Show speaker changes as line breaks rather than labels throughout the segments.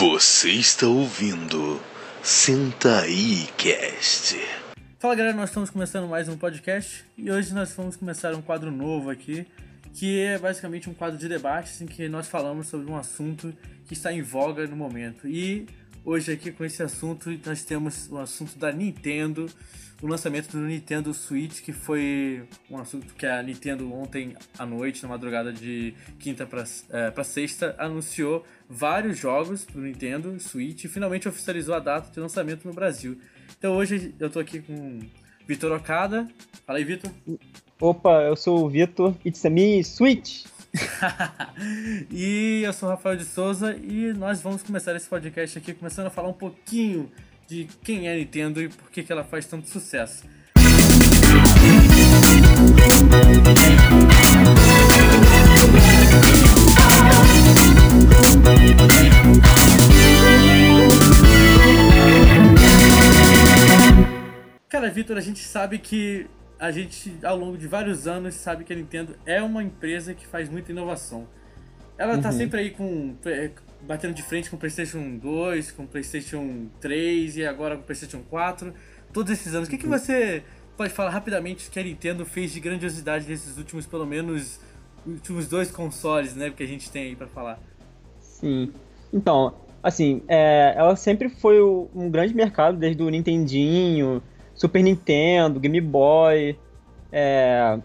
Você está ouvindo Senta aí Cast.
Fala galera, nós estamos começando mais um podcast e hoje nós vamos começar um quadro novo aqui, que é basicamente um quadro de debate em que nós falamos sobre um assunto que está em voga no momento. E hoje aqui com esse assunto nós temos o assunto da Nintendo, o lançamento do Nintendo Switch, que foi um assunto que a Nintendo ontem à noite, na madrugada de quinta para é, sexta, anunciou vários jogos do Nintendo Switch e finalmente oficializou a data de lançamento no Brasil. Então hoje eu tô aqui com Vitor Okada. Fala aí, Vitor.
Opa, eu sou o Vitor. It's a me, Switch.
e eu sou o Rafael de Souza e nós vamos começar esse podcast aqui começando a falar um pouquinho de quem é a Nintendo e por que, que ela faz tanto sucesso. Cara, Vitor, a gente sabe que a gente, ao longo de vários anos, sabe que a Nintendo é uma empresa que faz muita inovação. Ela tá uhum. sempre aí com. batendo de frente com o PlayStation 2, com o PlayStation 3 e agora com o PlayStation 4. Todos esses anos. O que, que uhum. você pode falar rapidamente que a Nintendo fez de grandiosidade nesses últimos, pelo menos, últimos dois consoles, né? Que a gente tem aí pra falar?
Sim. Então, assim, é, ela sempre foi um grande mercado, desde o Nintendinho, Super Nintendo, Game Boy, é,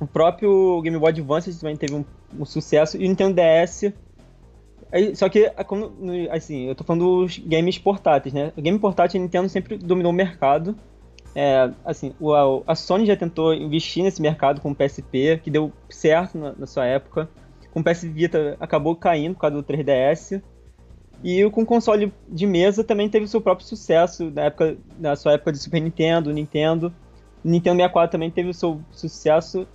o próprio Game Boy Advance também teve um, um sucesso, e o Nintendo DS. Só que, assim, eu tô falando dos games portáteis, né? O game portátil, a Nintendo sempre dominou o mercado. É, assim, a, Sony já tentou investir nesse mercado com o PSP, que deu certo na, na sua época. Com o PS Vita acabou caindo por causa do 3DS. E com o console de mesa também teve o seu próprio sucesso na, época, na sua época de Super Nintendo, Nintendo. Nintendo 64 também teve o seu sucesso,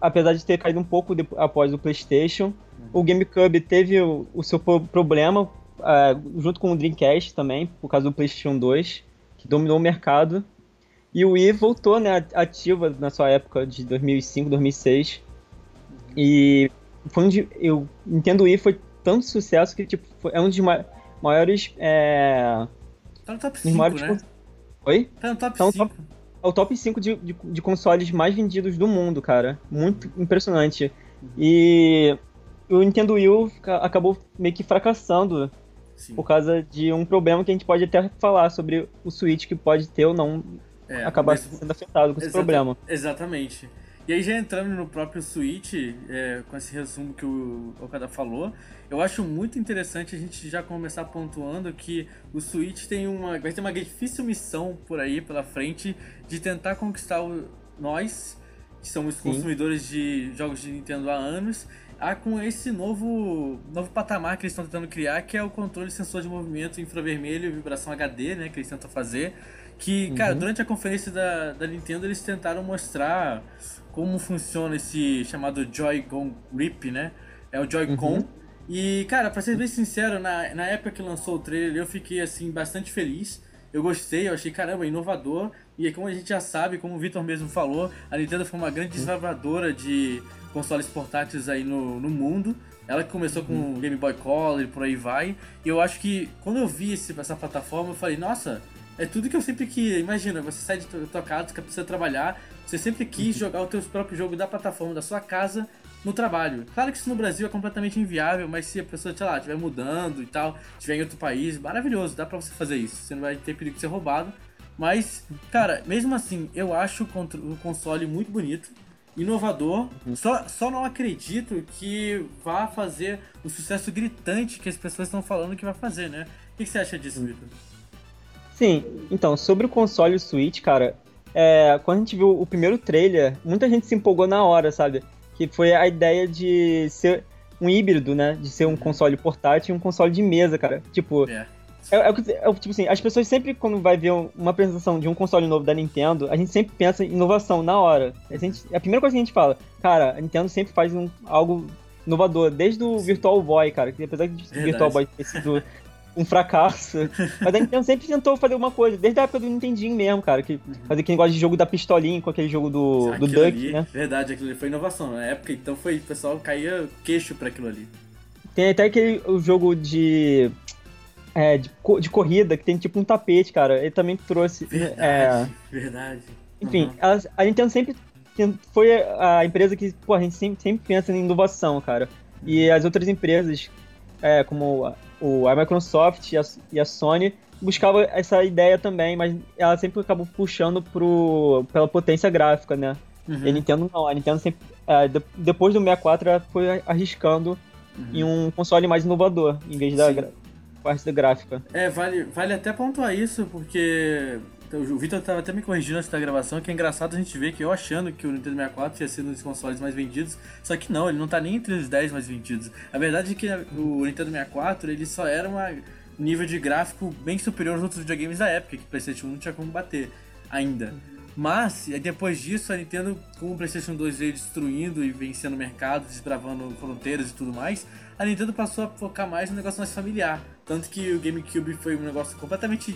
apesar de ter caído um pouco de, após o PlayStation. Uhum. O GameCube teve o, o seu problema, uh, junto com o Dreamcast também, por causa do PlayStation 2, que dominou o mercado. E o Wii voltou né, ativa na sua época de 2005, 2006. E foi onde eu Nintendo Wii foi tanto sucesso que tipo, é um dos ma maiores. É...
Tá no top 5, maiores... né?
Oi?
Tá no top tá no 5. Top...
É o top 5 de, de, de, consoles mais vendidos do mundo, cara. Muito impressionante. Uhum. E o Nintendo Wii acabou meio que fracassando Sim. por causa de um problema que a gente pode até falar sobre o Switch que pode ter ou não é, acabar sendo afetado com esse problema.
Exatamente. E aí já entrando no próprio Switch, é, com esse resumo que o Okada falou, eu acho muito interessante a gente já começar pontuando que o Switch tem uma, vai ter uma difícil missão por aí pela frente de tentar conquistar o, nós, que somos Sim. consumidores de jogos de Nintendo há anos, a com esse novo, novo patamar que eles estão tentando criar, que é o controle sensor de movimento infravermelho e vibração HD, né, que eles tentam fazer. Que, cara, uhum. durante a conferência da, da Nintendo eles tentaram mostrar como funciona esse chamado Joy-Con Grip, né? É o Joy-Con. Uhum. E, cara, pra ser bem sincero, na, na época que lançou o trailer, eu fiquei, assim, bastante feliz. Eu gostei, eu achei, caramba, inovador. E como a gente já sabe, como o Victor mesmo falou, a Nintendo foi uma grande desbravadora de consoles portáteis aí no, no mundo. Ela que começou com o Game Boy Color e por aí vai. E eu acho que quando eu vi esse, essa plataforma, eu falei, nossa, é tudo que eu sempre quis. Imagina, você sai de tua casa, que precisa trabalhar, você sempre quis uhum. jogar o teu próprio jogo da plataforma da sua casa no trabalho. Claro que isso no Brasil é completamente inviável, mas se a pessoa, sei lá, estiver mudando e tal, estiver em outro país, maravilhoso, dá pra você fazer isso. Você não vai ter perigo de ser roubado. Mas, cara, mesmo assim, eu acho o console muito bonito, inovador. Uhum. Só, só não acredito que vá fazer o sucesso gritante que as pessoas estão falando que vai fazer, né? O que você acha disso, uhum. Vitor?
Sim, então, sobre o console Switch, cara, é, quando a gente viu o primeiro trailer, muita gente se empolgou na hora, sabe? Que foi a ideia de ser um híbrido, né? De ser um console portátil e um console de mesa, cara. Tipo. É. É, é, é, tipo assim, as pessoas sempre, quando vai ver uma apresentação de um console novo da Nintendo, a gente sempre pensa em inovação na hora. A, gente, a primeira coisa que a gente fala, cara, a Nintendo sempre faz um, algo inovador, desde o Virtual Boy, cara, que apesar de. Virtual Boy ter sido um fracasso. Mas a Nintendo sempre tentou fazer alguma coisa, desde a época do Nintendinho mesmo, cara. Que
Uhum.
fazer aquele negócio de jogo da pistolinha com aquele jogo do, do Duck,
ali,
né?
Verdade, aquilo ali foi inovação. Na época, então, foi, o pessoal caía queixo pra aquilo ali.
Tem até aquele o jogo de. É, de, de corrida, que tem tipo um tapete, cara. Ele também trouxe.
Verdade,
é,
verdade.
enfim,
Uhum.
ela- a Nintendo sempre foi a empresa que, pô, a gente sempre, sempre pensa em inovação, cara. E as outras empresas, é, como o, a Microsoft e a, e a Sony, buscavam essa ideia também, mas ela sempre acabou puxando pro, pela potência gráfica, né?
Uhum.
E a Nintendo não, a Nintendo sempre. é, de- depois do 64, ela foi arriscando
Uhum.
em um console mais inovador, em vez da gra- parte da gráfica.
É, vale, vale até pontuar isso, porque o Vitor tava até me corrigindo antes da gravação, que é engraçado a gente ver que eu achando que o Nintendo 64 tinha sido um dos consoles mais vendidos, só que não, ele não tá nem entre os 10 mais vendidos. A verdade é que o Nintendo 64, ele só era um nível de gráfico bem superior aos outros videogames da época, que o PlayStation 1 não tinha como bater ainda. Mas, depois disso, a Nintendo, com o PlayStation 2 veio destruindo e vencendo o mercado, desbravando fronteiras e tudo mais, a Nintendo passou a focar mais no negócio mais familiar. Tanto que o GameCube foi um negócio completamente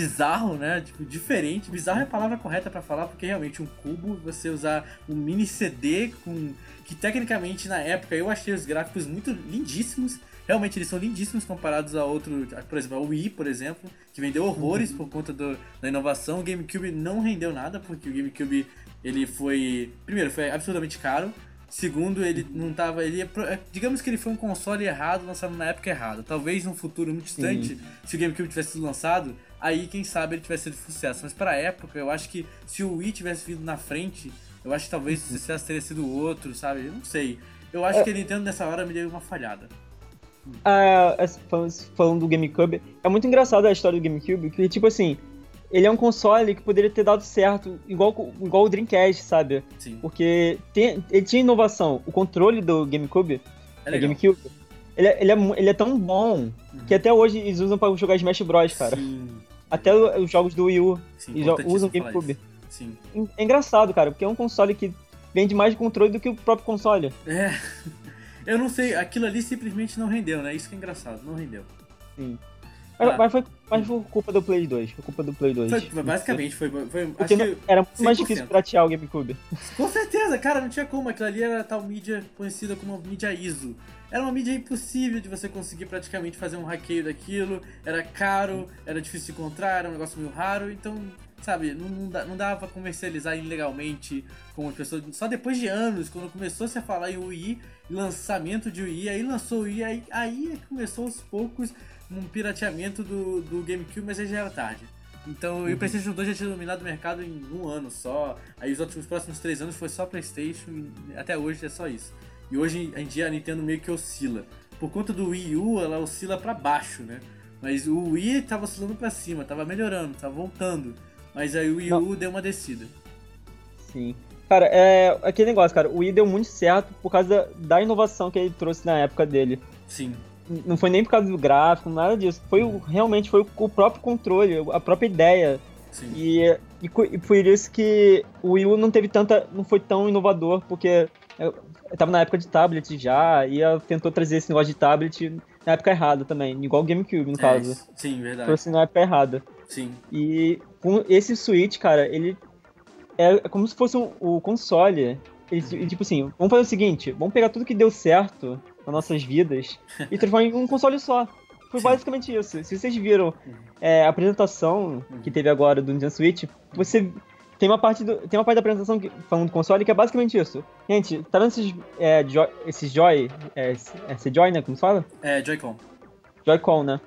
bizarro, né? Tipo, diferente. Bizarro é a palavra correta pra falar, porque realmente um cubo, você usar um mini CD com. que tecnicamente na época eu achei os gráficos muito lindíssimos. Realmente eles são lindíssimos comparados a outro, por exemplo, ao Wii, por exemplo, que vendeu horrores por conta do- da inovação. O GameCube não rendeu nada, porque o GameCube ele foi, primeiro, foi absurdamente caro. Segundo, ele não tava, ele é é, digamos que ele foi um console errado, lançado na época errada. Talvez num futuro muito distante, se o GameCube tivesse sido lançado, aí quem sabe ele tivesse sido sucesso. Mas para a época, eu acho que se o Wii tivesse vindo na frente, eu acho que talvez o sucesso teria sido outro, sabe? Eu não sei. Eu acho que a Nintendo nessa hora me deu uma falhada.
Ah, essa- falando- falando do GameCube, é muito engraçado a história do GameCube, que tipo assim, ele é um console que poderia ter dado certo, igual, igual o Dreamcast, sabe?
Sim.
Porque tem- ele tinha inovação. O controle do GameCube,
É
é
legal.
GameCube, ele é, ele, é, ele é tão bom que até hoje eles usam pra jogar Smash Bros, cara.
Sim.
Até o- os jogos do Wii U
Sim,
usam
falar
GameCube.
Sim.
É engraçado, cara, porque é um console que vende mais controle do que o próprio console.
É. Eu não sei, aquilo ali simplesmente não rendeu, né? Isso que é engraçado, não rendeu.
Sim.
Ah.
Mas, mas foi, mas foi culpa do Play 2. Foi culpa do Play 2.
Foi, basicamente, foi. foi acho que,
era muito mais
100%.
difícil piratear o GameCube.
com certeza, cara, não tinha como. Aquilo ali era tal mídia conhecida como mídia ISO. Era uma mídia impossível de você conseguir praticamente fazer um hackeio daquilo. Era caro, era difícil de encontrar, era um negócio meio raro. Então, sabe, não, não, dava pra comercializar ilegalmente com as pessoas. Só depois de anos, quando começou-se a falar em Wii, lançamento de Wii, aí lançou o Wii, aí, aí é que começou aos poucos um pirateamento do, do GameCube, mas aí já era tarde. Então, e o PlayStation 2 já tinha dominado o mercado em um ano só. Aí os, outros, os próximos três anos foi só PlayStation até hoje é só isso. E hoje em dia a Nintendo meio que oscila. Por conta do Wii U, ela oscila pra baixo, né? Mas o Wii tava oscilando pra cima, tava melhorando, tava voltando. Mas aí o Wii U deu uma descida.
Sim. Cara, é aquele negócio, cara. O Wii deu muito certo por causa da, da inovação que ele trouxe na época dele.
Sim.
Não foi nem por causa do gráfico, nada disso. Foi o- realmente foi o, o próprio controle, a própria ideia.
Sim.
E, e, e por isso que o Wii U não teve tanta. não foi tão inovador, porque eu tava na época de tablet já, e ela tentou trazer esse negócio de tablet na época errada também, igual o GameCube, no caso.
É, sim, verdade.
Trouxe na época errada.
Sim.
E com esse Switch, cara, ele é como se fosse um, o console. Ele, ele, tipo assim, vamos fazer o seguinte, vamos pegar tudo que deu certo nas nossas vidas e transformar em um console só. Foi
Sim.
basicamente isso. Se vocês viram é, a apresentação que teve agora do Nintendo Switch, você tem uma parte do, tem uma parte da apresentação que, falando do console que é basicamente isso. Gente, tá vendo esses, é, joy, esses Joy, é, esse Joy, né, como se fala?
É, Joy-Con.
Joy-Con, né?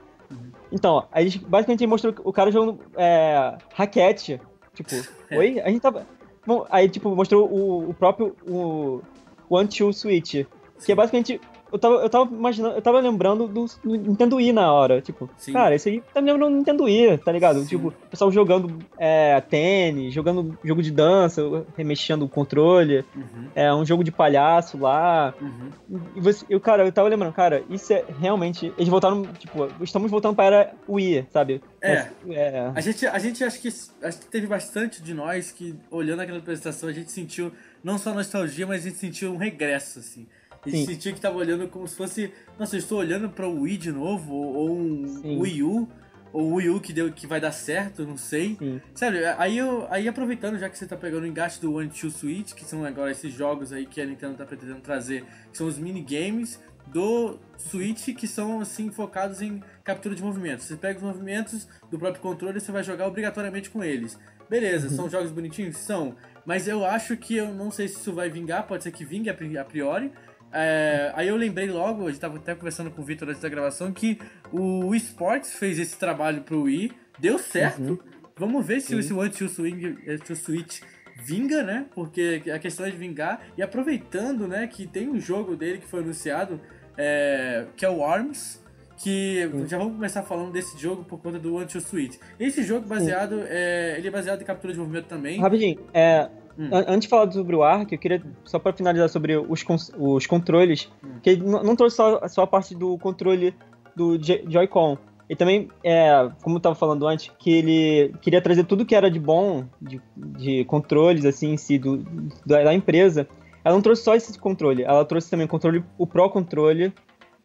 Então, aí eles basicamente mostrou o cara jogando é, raquete. Tipo,
É.
oi? A gente tava. Bom, aí, tipo, mostrou o, o próprio. O One Two Switch. Que é basicamente. Eu tava, eu tava imaginando, eu tava lembrando do, do Nintendo Wii na hora. Tipo,
Sim.
cara, esse aí tá me lembrando do Nintendo Wii, tá ligado?
Sim.
Tipo, o pessoal jogando é, tênis, jogando jogo de dança, remexendo o controle.
Uhum,
É um jogo de palhaço lá.
uhum.
E você, eu, cara, eu tava lembrando, cara, isso é realmente. Eles voltaram, tipo, estamos voltando para a era Wii, sabe?
É.
Mas, é.
A gente, a gente acho que acho que teve bastante de nós que, olhando aquela apresentação, a gente sentiu não só nostalgia, mas a gente sentiu um regresso, assim. E Sim. sentia que tava olhando como se fosse. Nossa, eu estou olhando para o Wii de novo, ou um Sim. Wii U, ou o Wii U que, deu, que vai dar certo, não sei. Sim. Sério, aí, eu, aí aproveitando, já que você tá pegando o engate do One Two Switch, que são agora esses jogos aí que a Nintendo tá pretendendo trazer, que são os minigames do Switch que são assim focados em captura de movimentos. Você pega os movimentos do próprio controle e você vai jogar obrigatoriamente com eles. Beleza, uhum. são jogos bonitinhos? São. Mas eu acho que eu não sei se isso vai vingar, pode ser que vingue a priori. É, aí eu lembrei logo, a gente tava até conversando com o Victor antes da gravação, que o Wii Sports fez esse trabalho pro Wii, deu certo. Uhum. Vamos ver se esse One Two Swing, to Switch vinga, né? Porque a questão é de vingar. E aproveitando, né, que tem um jogo dele que foi anunciado, é, que é o ARMS, que uhum. já vamos começar falando desse jogo por conta do One Two Switch. Esse jogo baseado, é, ele é baseado em captura de movimento também.
Rapidinho, é, Hum. Antes de falar sobre o Ark, eu queria só para finalizar sobre os, os controles, hum. que ele não trouxe só, só a parte do controle do Joy-Con. E também, é, como eu tava falando antes, que ele queria trazer tudo que era de bom, de, de controles, assim, em si, do, da empresa. Ela não trouxe só esse controle, ela trouxe também o controle, o Pro Controle,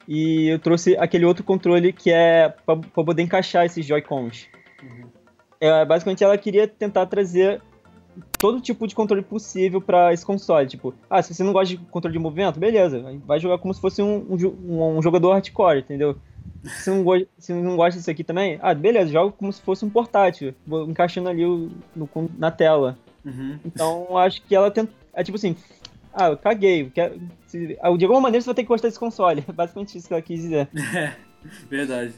e eu trouxe aquele outro controle que é para poder encaixar esses Joy-Cons. Uhum. É, basicamente, ela queria tentar trazer todo tipo de controle possível para esse console. Tipo, ah, se você não gosta de controle de movimento, beleza, vai jogar como se fosse um, um, um jogador hardcore, entendeu? Se não, gosta, se não gosta disso aqui também, ah, beleza, joga como se fosse um portátil, encaixando ali o, no, na tela. Uhum. Então, acho que ela tenta. É tipo assim, ah, eu caguei. Quero, se, de alguma maneira você vai ter que gostar desse console. É basicamente isso que ela quis dizer.
É, verdade.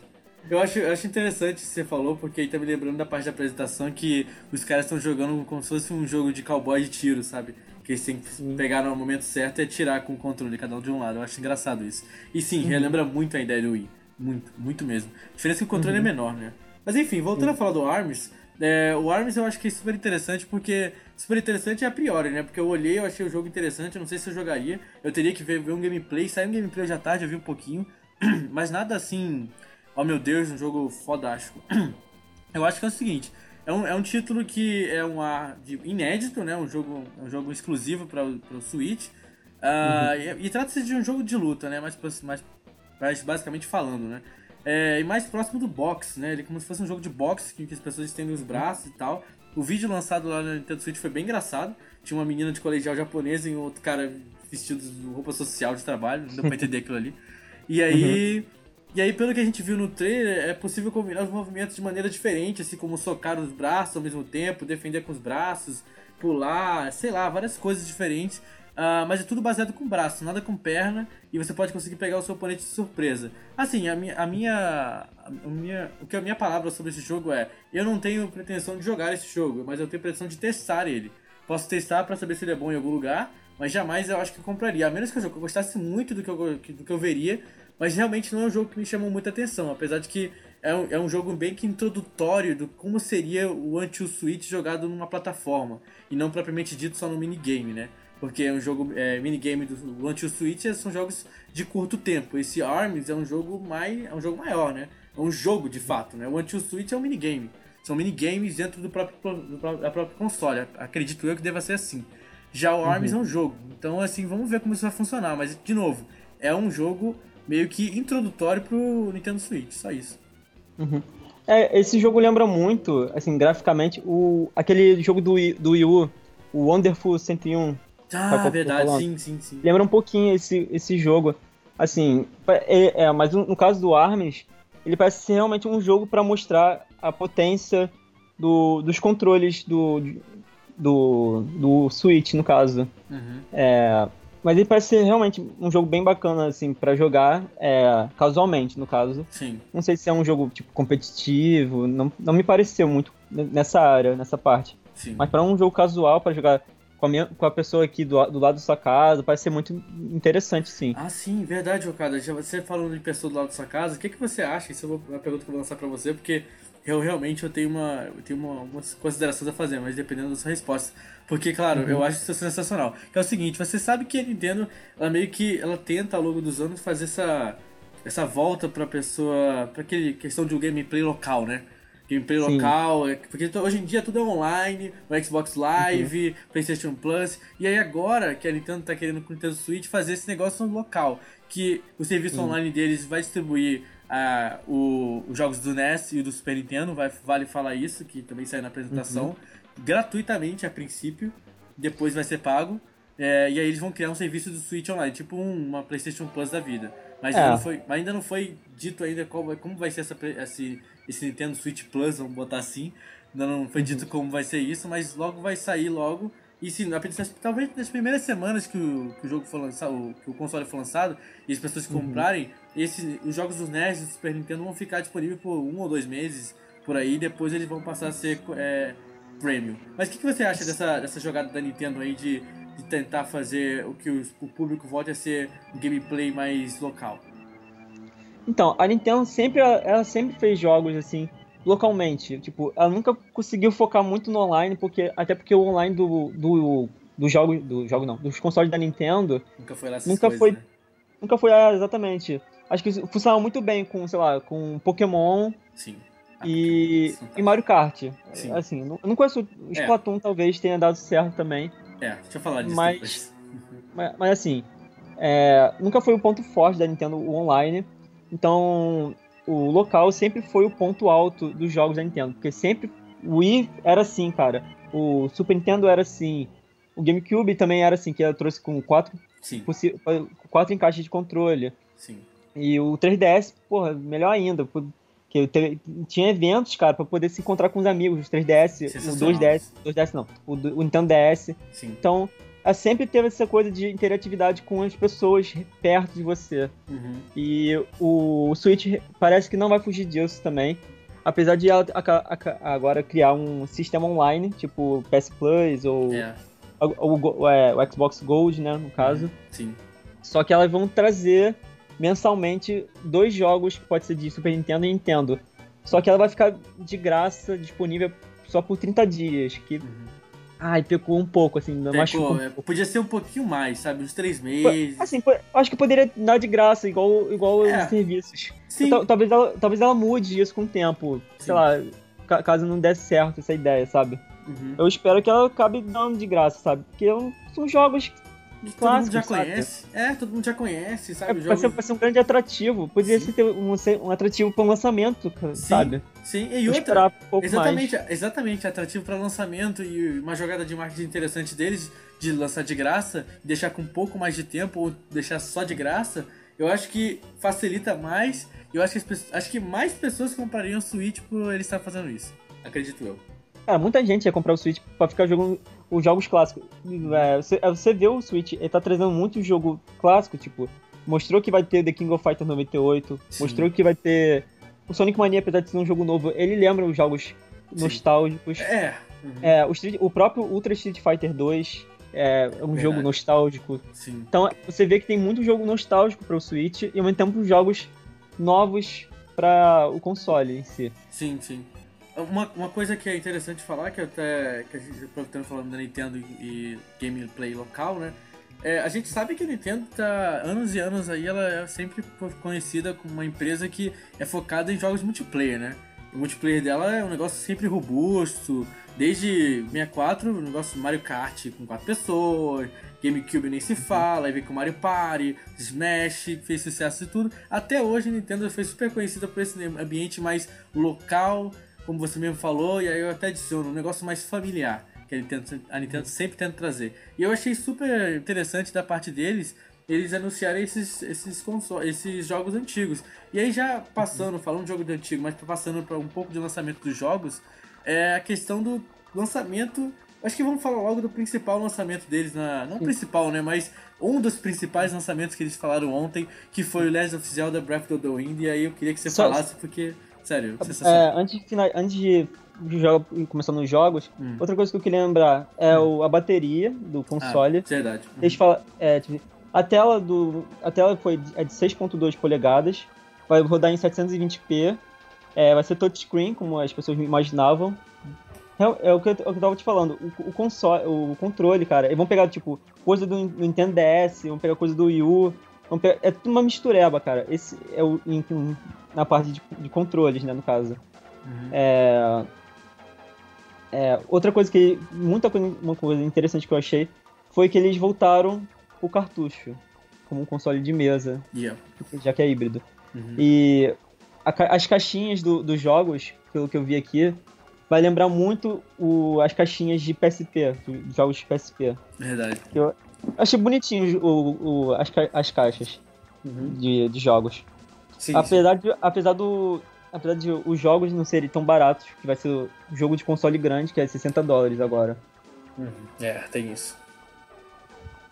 Eu acho, eu acho interessante o que você falou, porque aí tá me lembrando da parte da apresentação que os caras estão jogando como se fosse um jogo de cowboy de tiro, sabe? Que eles têm que sim. pegar no momento certo e atirar com o controle, cada um de um lado. Eu acho engraçado isso. E sim, uhum. relembra muito a ideia do Wii. Muito, muito mesmo. A diferença é que o controle é uhum. é menor, né? Mas enfim, voltando uhum. a falar do ARMS, é, o ARMS eu acho que é super interessante porque. Super interessante é a priori, né? Porque eu olhei, eu achei o jogo interessante, eu não sei se eu jogaria. Eu teria que ver, ver um gameplay, saiu um gameplay à tarde, eu vi um pouquinho. Mas nada assim oh meu Deus, um jogo fodástico. Eu acho que é o seguinte, é um, é um título que é um ar inédito, né? Um jogo, um jogo exclusivo para o Switch. Uh, uhum. E, e trata-se de um jogo de luta, né? Mais, mais, mais basicamente falando, né? É, e mais próximo do boxe, né? Ele é como se fosse um jogo de boxe que, que as pessoas estendem os braços e tal. O vídeo lançado lá no Nintendo Switch foi bem engraçado. Tinha uma menina de colegial japonesa e um outro cara vestido de roupa social de trabalho. Não deu pra entender aquilo ali. E aí. Uhum. E aí, pelo que a gente viu no trailer, é possível combinar os movimentos de maneira diferente, assim como socar os braços ao mesmo tempo, defender com os braços, pular, sei lá, várias coisas diferentes. Uh, mas é tudo baseado com braço, nada com perna, e você pode conseguir pegar o seu oponente de surpresa. Assim, a minha, a minha, a minha, o que a minha palavra sobre esse jogo é: eu não tenho pretensão de jogar esse jogo, mas eu tenho pretensão de testar ele. Posso testar para saber se ele é bom em algum lugar, mas jamais eu acho que eu compraria. A menos que eu gostasse muito do que eu, do que eu veria, mas realmente não é um jogo que me chamou muita atenção, apesar de que é um, é um jogo bem que introdutório do como seria o Anti-Switch jogado numa plataforma, e não propriamente dito só no minigame, né? Porque é um jogo, é, minigame do Anti-Switch são jogos de curto tempo. Esse ARMS é um jogo mais, é um jogo maior, né? É um jogo de fato, né? O Anti-Switch é um minigame. São minigames dentro do próprio, do próprio, própria console. Acredito eu que deva ser assim. Já o ARMS uhum. é um jogo. Então, assim, vamos ver como isso vai funcionar. Mas, de novo, é um jogo meio que introdutório pro Nintendo Switch, só isso.
Uhum. É, esse jogo lembra muito, assim, graficamente, o, aquele jogo do, do Wii U, o Wonderful 101.
Ah, verdade, sim, sim, sim.
Lembra um pouquinho esse, esse jogo. Assim, é, é, mas no caso do Arms, ele parece ser realmente um jogo para mostrar a potência do, dos controles do, do, do Switch, no caso. Uhum. É, mas ele parece ser realmente um jogo bem bacana, assim, para jogar é, casualmente, no caso.
Sim.
Não sei se é um jogo, tipo, competitivo, não, não me pareceu muito nessa área, nessa parte. Sim. Mas para um jogo casual, para jogar com a, minha, com a pessoa aqui do, do lado da sua casa, parece ser muito interessante, sim.
Ah, sim, verdade, Okada. Já você falando de pessoa do lado da sua casa, o que, que você acha? Isso é uma pergunta que eu vou lançar para você, porque eu realmente eu tenho, uma, eu tenho uma, umas considerações a fazer, mas dependendo da sua resposta. Porque, claro, uhum. eu acho isso sensacional. Que é o seguinte, você sabe que a Nintendo, ela meio que ela tenta ao longo dos anos fazer essa, essa volta pra pessoa. pra aquele questão de um gameplay local, né? gameplay
Sim.
local, é- porque hoje em dia tudo é online, o Xbox Live,
Uhum.
PlayStation Plus, e aí agora que a Nintendo tá querendo com o Nintendo Switch fazer esse negócio no local, que o serviço online deles vai distribuir ah, o- os jogos do NES e do Super Nintendo, vai, vale falar isso, que também saiu na apresentação, gratuitamente a princípio, depois vai ser pago, é, e aí eles vão criar um serviço do Switch Online, tipo um- uma PlayStation Plus da vida. Mas,
É.
ainda, não foi, ainda não foi dito ainda qual, como vai ser essa, esse, esse Nintendo Switch Plus, vamos botar assim. Ainda não foi dito como vai ser isso, mas logo vai sair logo. E se na- talvez nas primeiras semanas que o, que o jogo for lançado, o- que o console for lançado, e as pessoas que comprarem, esse, os jogos dos NES e do Super Nintendo vão ficar disponíveis por um ou dois meses por aí, depois eles vão passar a ser é, premium. Mas o que, que você acha dessa, dessa jogada da Nintendo aí de, de tentar fazer o que os- o público volte a ser um gameplay mais local?
Então, a Nintendo sempre, ela sempre fez jogos assim, localmente. Tipo, ela nunca conseguiu focar muito no online, porque até porque o online do, do, do jogo, do jogo não, dos consoles da Nintendo
Nunca foi lá
Nunca
coisas,
foi-
né?
nunca foi ah, exatamente. Acho que funcionava muito bem com, sei lá, com Pokémon
Sim.
e,
Fantástico.
e Mario Kart.
Sim.
Assim, não, eu não conheço o
É.
Splatoon, talvez tenha dado certo também.
É, deixa eu falar disso
Mas-
depois.
Mas, mas, assim, é, nunca foi o ponto forte da Nintendo o online. Então, o local sempre foi o ponto alto dos jogos da Nintendo. Porque sempre o Wii era assim, cara. O Super Nintendo era assim. O GameCube também era assim, que ela trouxe com quatro, quatro encaixes de controle.
sim.
E o 3DS, porra, melhor ainda. Porque te- tinha eventos, cara, pra poder se encontrar com os amigos. Os 3DS, o
Sensacional.
2DS, 2DS não, o, o Nintendo DS.
Sim.
Então, sempre teve essa coisa de interatividade com as pessoas perto de você.
Uhum.
E o, o Switch parece que não vai fugir disso também. Apesar de ela aca- aca- agora criar um sistema online, tipo PS Plus ou
É,
o, o Go- é, o Xbox Gold, né, no caso.
sim.
Só que elas vão trazer mensalmente dois jogos que pode ser de Super Nintendo e Nintendo. Só que ela vai ficar de graça, disponível só por 30 dias. Que,
Uhum.
Ai, pecou um pouco, assim,
Pecou,
machucou.
é, podia ser um pouquinho mais, sabe? Uns três meses.
Assim, acho que poderia dar de graça, igual, igual
É.
os serviços.
Sim,
Tal- Talvez ela, talvez ela mude isso com o tempo.
Sim.
Sei lá, ca- caso não desse certo essa ideia, sabe?
Uhum.
Eu espero que ela acabe dando de graça, sabe? Porque são jogos
Todo mundo já
sabe?
conhece. É, todo mundo já conhece,
É,
sabe?
ser, vai ser um grande atrativo. Poderia
Sim.
ser um, um atrativo para o lançamento, sabe?
Sim, e outra.
um pouco
Exatamente,
mais.
exatamente, atrativo para lançamento e uma jogada de marketing interessante deles de lançar de graça, deixar com um pouco mais de tempo ou deixar só de graça, eu acho que facilita mais. Eu acho que, as pessoas- acho que mais pessoas comprariam o Switch por ele estar fazendo isso. Acredito eu.
Cara, muita gente ia comprar o Switch pra ficar jogando os jogos clássicos. É, você, é, você vê o Switch, ele tá trazendo muito jogo clássico, tipo, mostrou que vai ter The King of Fighters 98,
Sim.
mostrou que vai ter o Sonic Mania, apesar de ser um jogo novo, ele lembra os jogos nostálgicos.
É. uhum,
É, o, Street- o próprio Ultra Street Fighter 2 é um
Verdade.
jogo nostálgico.
Sim.
Então você vê que tem muito jogo nostálgico para o Switch e ao mesmo tempo jogos novos para o console em si.
Sim, sim. Uma, uma coisa que é interessante falar, que até que a gente aproveitando falando da Nintendo e gameplay local, né? É, a gente sabe que a Nintendo tá anos e anos aí, ela é sempre conhecida como uma empresa que é focada em jogos multiplayer, né? O multiplayer dela é um negócio sempre robusto, desde 64, o negócio Mario Kart com quatro pessoas, GameCube nem se fala, aí vem com Mario Party, Smash, fez sucesso e tudo. Até hoje a Nintendo foi super conhecida por esse ambiente mais local, como você mesmo falou, e aí eu até adiciono, um negócio mais familiar, que a Nintendo, a Nintendo sempre tenta trazer. E eu achei super interessante da parte deles, eles anunciarem esses, esses, console, esses jogos antigos. E aí já passando, falando de jogo de antigo, mas passando para um pouco de lançamento dos jogos, é a questão do lançamento. Acho que vamos falar logo do principal lançamento deles, na, não principal, né? Mas um dos principais lançamentos que eles falaram ontem, que foi o Legend of Zelda Breath of the Wild. E aí eu queria que você
Só-
falasse, porque, sério,
É,
sensacional.
antes, de, antes de começar nos jogos,
Hum.
outra coisa que eu queria lembrar é o, a bateria do console.
Ah, verdade.
Eles falam, é, tipo, a tela do a tela foi é de 6.2 polegadas, vai rodar em 720p, é, vai ser touchscreen como as pessoas imaginavam. É, é o que eu, é o que eu tava te falando, o, o console, o controle, cara, eles vão pegar tipo coisa do Nintendo DS, vão pegar coisa do Wii U, é tudo uma mistureba, cara. Esse é o em- na parte de, de controles, né, no caso. Uhum. É, é, outra coisa que. Muita coisa, uma coisa interessante que eu achei foi que eles voltaram o cartucho como um console de mesa.
Yeah.
Já que é híbrido.
Uhum.
E a, as caixinhas do, dos jogos, pelo que eu vi aqui, vai lembrar muito o, as caixinhas de PSP, dos jogos de PSP.
Verdade.
Eu achei bonitinho o, o, as, as caixas
Uhum.
de, de jogos.
Sim,
apesar, de, apesar do. Apesar de os jogos não serem tão baratos, que vai ser o jogo de console grande, que é 60 dólares agora.
Uhum. É, tem isso.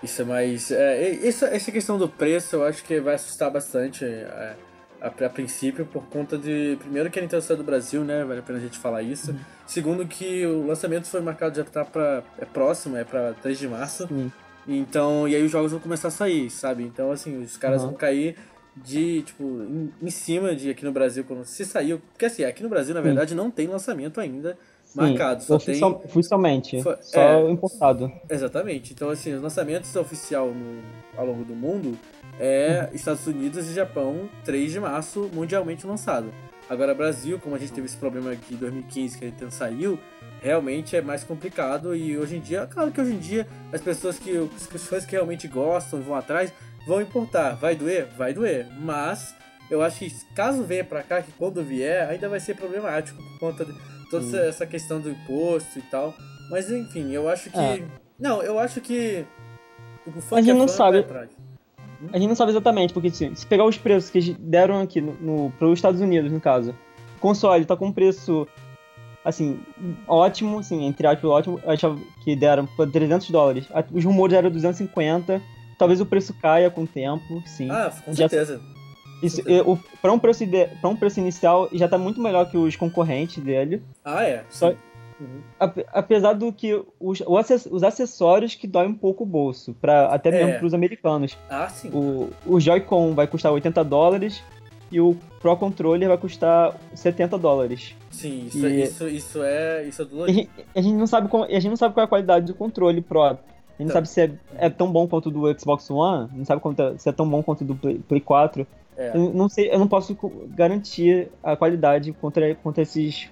Isso é mais. É, isso, essa questão do preço eu acho que vai assustar bastante é, a, a, princípio, por conta de. Primeiro, que a Nintendo saiu do Brasil, né? Vale a pena a gente falar isso.
Uhum.
Segundo, que o lançamento foi marcado já tá pra. É próximo, é pra 3 de março.
Sim.
Então, e aí os jogos vão começar a sair, sabe? Então, assim, os caras
Uhum.
vão cair de, tipo, em, em cima de aqui no Brasil, quando se saiu. Porque assim, aqui no Brasil, na
Sim.
verdade, não tem lançamento ainda
Sim,
marcado. Só tem.
Oficialmente.
Foi-
Só
é.
importado.
Exatamente. Então, assim, os lançamentos oficial no, ao longo do mundo é Estados Unidos e Japão, 3 de março, mundialmente lançado. Agora, Brasil, como a gente teve esse problema aqui em 2015 que a Nintendo saiu, realmente é mais complicado. E hoje em dia, claro que hoje em dia, as pessoas que, os, fãs que realmente gostam e vão atrás vão importar. Vai doer? Vai doer. Mas eu acho que caso venha pra cá, que quando vier, ainda vai ser problemático por conta de toda essa, essa questão do imposto e tal. Mas enfim, eu acho que.
É.
Não, eu acho que. O fã
A gente
é
não sabe.
atrás.
A gente não sabe exatamente, porque assim, se pegar os preços que deram aqui no, no, para os Estados Unidos, no caso, o console tá com um preço, assim, ótimo, assim, entre aspas, ótimo, eu achava que deram por 300 dólares. Os rumores eram 250, talvez o preço caia com o tempo, sim.
Ah, com
Já-
certeza.
Isso,
certeza.
o, para um, preço pra um preço inicial, já tá muito melhor que os concorrentes dele.
Ah, é.
Só-.
Uhum.
Ape- Apesar do que os, os acessórios que doem um pouco o bolso, pra, até mesmo
É.
para os americanos.
Ah, sim.
O, o Joy-Con vai custar 80 dólares e o Pro Controller vai custar 70 dólares.
Sim, isso,
E-
isso, isso é. Isso é
E A
dolorido.
gente, a gente não sabe como- a gente não sabe qual é a qualidade do controle Pro. A gente não
Tá.
sabe se é, é tão bom quanto o do Xbox One, não sabe quanto é- se é tão bom quanto o do Play, Play 4.
É.
Eu não sei, eu não posso garantir a qualidade contra, contra esses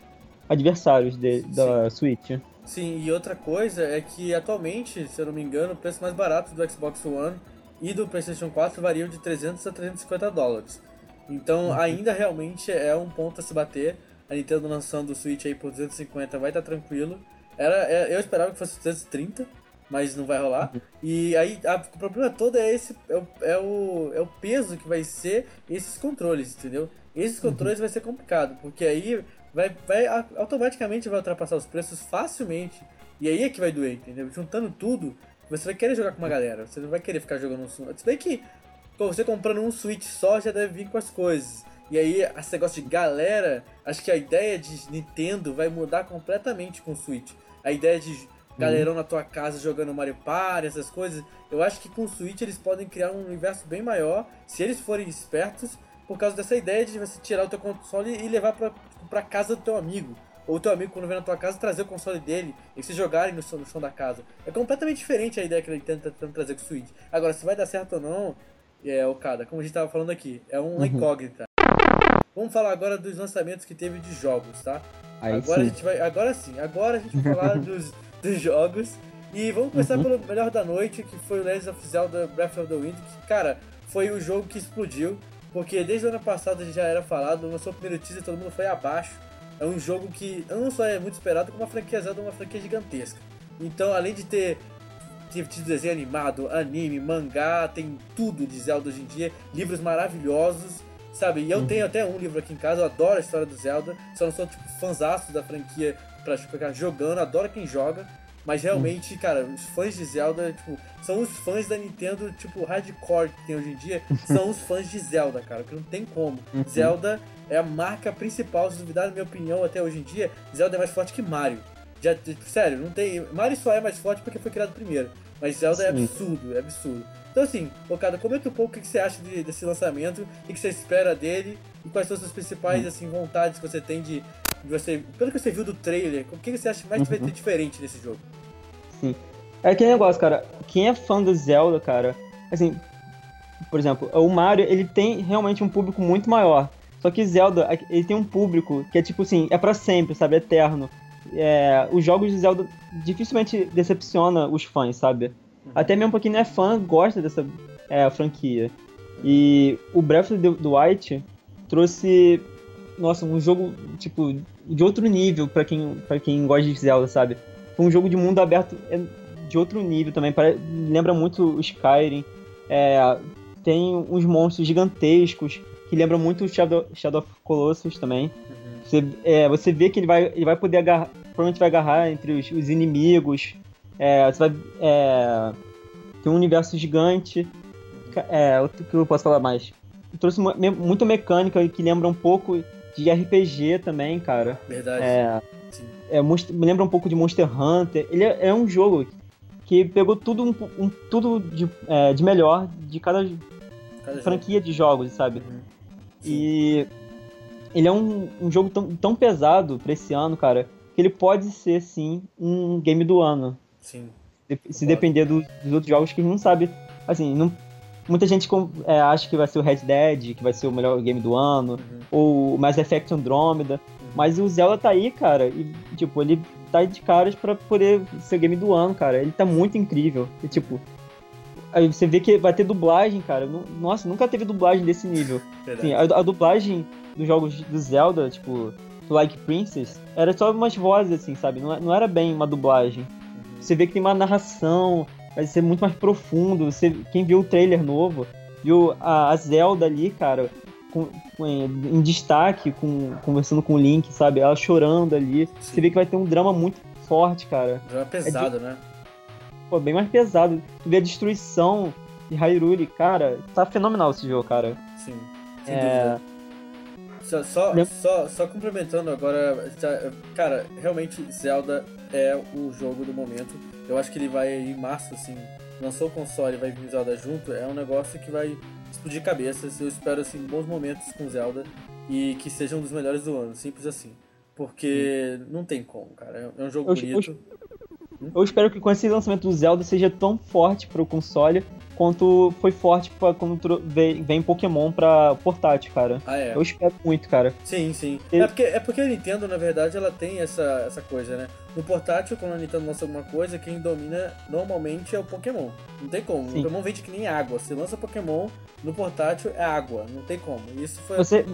adversários de- da Switch.
Sim, e outra coisa é que atualmente, se eu não me engano, o preço mais barato do Xbox One e do PlayStation 4 variam de 300 a 350 dólares. Então, ainda realmente é um ponto a se bater. A Nintendo lançando o Switch aí por 250 vai estar tranquilo. Era, é- eu esperava que fosse 230, mas não vai rolar. E aí, a- o problema todo é esse é o, é, o, é o peso que vai ser esses controles, entendeu? Esses controles vai ser complicado, porque aí vai, vai automaticamente vai ultrapassar os preços facilmente. E aí é que vai doer, entendeu? Juntando tudo, você vai querer jogar com uma galera. Você não vai querer ficar jogando um. Se bem que você comprando um Switch só já deve vir com as coisas. E aí, esse negócio de galera, acho que a ideia de Nintendo vai mudar completamente com o Switch. A ideia de galerão na tua casa jogando Mario Party, essas coisas. Eu acho que com o Switch eles podem criar um universo bem maior, se eles forem espertos, por causa dessa ideia de você tirar o teu console e levar pra, pra casa do teu amigo. Ou o teu amigo, quando vem na tua casa, trazer o console dele e vocês jogarem no chão, no da casa. É completamente diferente a ideia que ele tenta, tentando trazer com o Switch. Agora, se vai dar certo ou não, é, Okada, como a gente tava falando aqui, é uma
Uhum.
incógnita. Vamos falar agora dos lançamentos que teve de jogos, tá?
Aí
agora a
sim.
gente vai. Agora sim, agora a gente vai falar dos, dos jogos. E vamos começar
Uhum.
pelo melhor da noite, que foi o Legends of Zelda Breath of the Wild, que, cara, foi o jogo que explodiu. Porque desde o ano passado já era falado, lançou o primeiro teaser todo mundo foi abaixo. É um jogo que não só é muito esperado, como a franquia Zelda uma franquia gigantesca. Então, além de ter Tido desenho animado, anime, mangá, tem tudo de Zelda hoje em dia, livros maravilhosos, sabe? E eu tenho até um livro aqui em casa, eu adoro a história do Zelda, só não sou tipo fãzaço da franquia pra ficar jogando, adoro quem joga, mas realmente, cara, os fãs de Zelda, tipo, são os fãs da Nintendo, tipo, hardcore que tem hoje em dia, são os fãs de Zelda, cara, que não tem como.
Uhum.
Zelda é a marca principal, se duvidar, na minha opinião, até hoje em dia, Zelda é mais forte que Mario. Já, tipo, sério, não tem. Mario só é mais forte porque foi criado primeiro. Mas Zelda é
Sim.
absurdo, é absurdo. Então assim, Okada, comenta um pouco o que você acha de- desse lançamento, o que você espera dele e quais são as suas principais assim, vontades que você tem de, de você. Pelo que você viu do trailer, o que você acha mais que vai
Uhum.
ter diferente nesse jogo?
Sim. É aquele negócio, cara. Quem é fã do Zelda, cara, assim, por exemplo, o Mario, ele tem realmente um público muito maior. Só que Zelda, ele tem um público que é tipo assim, é para sempre, sabe? Eterno. É, os jogos de Zelda dificilmente decepciona os fãs, sabe? Até mesmo pra quem não é fã, gosta dessa é, franquia. E o Breath of the Wild trouxe, nossa, um jogo, tipo, de outro nível para quem, quem gosta de Zelda, sabe? Foi um jogo de mundo aberto é, de outro nível também, lembra muito o Skyrim. É, tem uns monstros gigantescos que lembram muito Shadow, Shadow of Colossus também. Você, é, você vê que ele vai, ele vai poder agarrar, provavelmente vai agarrar entre os, os inimigos. É, você vai. É, tem um universo gigante. É, o que eu posso falar mais? trouxe muito mecânica que lembra um pouco de RPG também, cara.
Verdade.
É, é, me lembra um pouco de Monster Hunter. Ele é, é um jogo que pegou tudo, um, um tudo de, é, de melhor de cada, cada franquia jogo. de jogos, sabe? Uhum. E ele é um, um jogo tão, tão pesado pra esse ano, cara, que ele pode ser, sim, um game do ano.
Sim.
Se depender do, dos outros jogos que a gente não sabe. Assim, não, muita gente é, acha que vai ser o Red Dead, que vai ser o melhor game do ano, uhum. ou o Mass Effect Andromeda. Uhum. Mas o Zelda tá aí, cara, e, tipo, ele tá de caras para poder ser o game do ano, cara. Ele tá muito incrível. E, tipo, aí você vê que vai ter dublagem, cara. Nossa, nunca teve dublagem desse nível. Assim, a, a, dublagem dos jogos do Zelda, tipo, Like Princess, era só umas vozes, assim, sabe? Não, não era bem uma dublagem. Uhum. Você vê que tem uma narração, vai ser muito mais profundo. Você, quem viu o trailer novo, viu a, a Zelda ali, cara, com, com, em destaque, com, conversando com o Link, sabe? Ela chorando ali. Sim. Você vê que vai ter um drama muito forte, cara.
Drama pesado, é de... né?
Pô, bem mais pesado. Tu vê a destruição de Hyrule, cara, tá fenomenal esse jogo, cara.
Sim, sem é... dúvida. Só, só, só, só, complementando agora, cara, realmente Zelda é o jogo do momento. Eu acho que ele vai em março, assim, lançou o console e vai vir Zelda junto, é um negócio que vai explodir cabeças. Eu espero, assim, bons momentos com Zelda e que seja um dos melhores do ano, simples assim. Porque Sim. não tem como, cara. É um jogo eu, bonito.
Eu, eu, espero que com esse lançamento do Zelda seja tão forte pro console quanto foi forte pra, quando vem, vem Pokémon pra portátil, cara.
Ah, é.
Eu espero muito, cara.
Sim, sim. E... É, porque, é porque a Nintendo, na verdade, ela tem essa, essa coisa, né? No portátil, quando a Nintendo lança alguma coisa, quem domina normalmente é o Pokémon. Não tem como. Sim. O Pokémon vende que nem água. Se lança Pokémon, no portátil é água. Não tem como. Isso foi.
Você.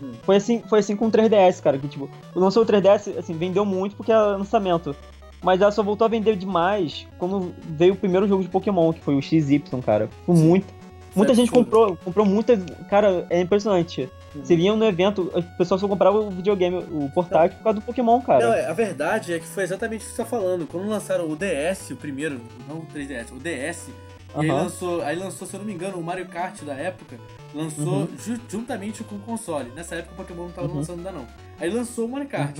Hum. Foi assim, foi assim com o 3DS, cara, que tipo, lançou o 3DS, assim, vendeu muito porque era lançamento. Mas ela só voltou a vender demais quando veio o primeiro jogo de Pokémon, que foi o XY, cara. Foi muito. Muita gente comprou, comprou muita. Cara, é impressionante. Uhum. Você vinha no evento, o pessoal só comprava o videogame, o portátil, por causa do Pokémon, cara.
Não, é, a verdade é que foi exatamente o que você tá falando. Quando lançaram o DS, o primeiro, não o 3DS, o DS, uhum. e aí lançou, aí lançou, se eu não me engano, o Mario Kart da época, lançou uhum. ju juntamente com o console. Nessa época o Pokémon não tava uhum. lançando ainda não. Aí lançou o Mario Kart.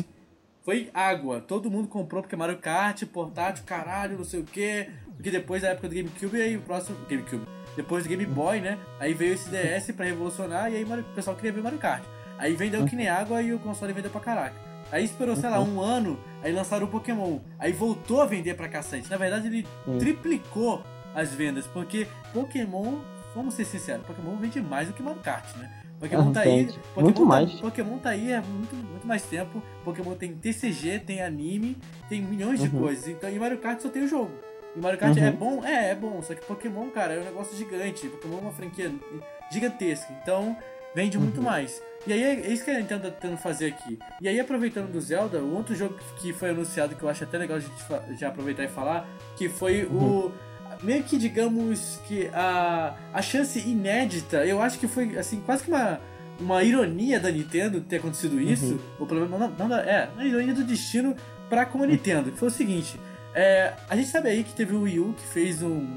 Foi água. Todo mundo comprou porque Mario Kart, portátil, caralho, não sei o quê. Porque depois da época do GameCube, aí o próximo. GameCube. Depois do Game Boy, né? Aí veio esse DS pra revolucionar e aí o pessoal queria ver Mario Kart. Aí vendeu que nem água e o console vendeu pra caraca. Aí esperou, sei lá, um ano, aí lançaram o Pokémon. Aí voltou a vender pra cacete. Na verdade, ele triplicou as vendas, porque Pokémon, vamos ser sinceros, Pokémon vende mais do que Mario Kart, né? Pokémon tá aí. Pokémon
muito
tá,
mais.
Pokémon tá aí há muito, muito mais tempo. Pokémon tem TCG, tem anime, tem milhões de uhum. coisas. Então, e Mario Kart só tem o jogo. E Mario Kart é uhum. é bom? É, é bom. Só que Pokémon, cara, é um negócio gigante. Pokémon é uma franquia gigantesca. Então, vende uhum. muito mais. E aí é isso que a Nintendo tá tentando fazer aqui. E aí, aproveitando do Zelda, o outro jogo que foi anunciado que eu acho até legal a gente já aproveitar e falar, que foi uhum. o meio que digamos que a, a chance inédita, eu acho que foi assim, quase que uma, uma ironia da Nintendo ter acontecido uhum. isso, uhum. ou pelo menos não, não, é, uma ironia do destino pra com a uhum. Nintendo, que foi o seguinte, é, a gente sabe aí que teve o Wii U que fez um,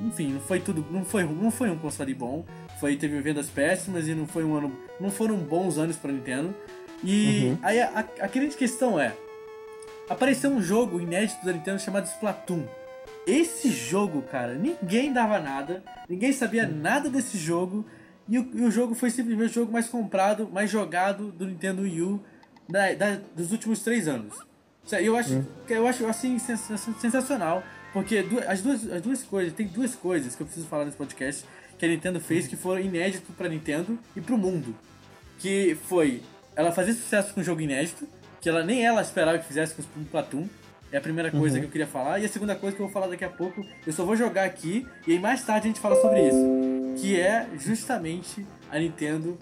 enfim, não foi tudo, não foi, não foi um console bom, foi teve vendas péssimas e não foi um ano, não foram bons anos para Nintendo. E uhum. aí a, a, a grande questão é, apareceu um jogo inédito da Nintendo chamado Splatoon. Esse jogo, cara, ninguém dava nada, ninguém sabia nada desse jogo, e o, e o jogo foi simplesmente o jogo mais comprado, mais jogado do Nintendo Wii U da, da, dos últimos três anos. Eu acho, hum. eu acho assim sensacional, porque as duas, as duas coisas, tem duas coisas que eu preciso falar nesse podcast que a Nintendo fez que foram inédito para Nintendo e para o mundo. que foi ela fazer sucesso com um jogo inédito, que ela nem ela esperava que fizesse com o Platoon. É a primeira coisa
Uhum.
que eu queria falar. E a segunda coisa que eu vou falar daqui a pouco, eu só vou jogar aqui e aí mais tarde a gente fala sobre isso. Que é justamente a Nintendo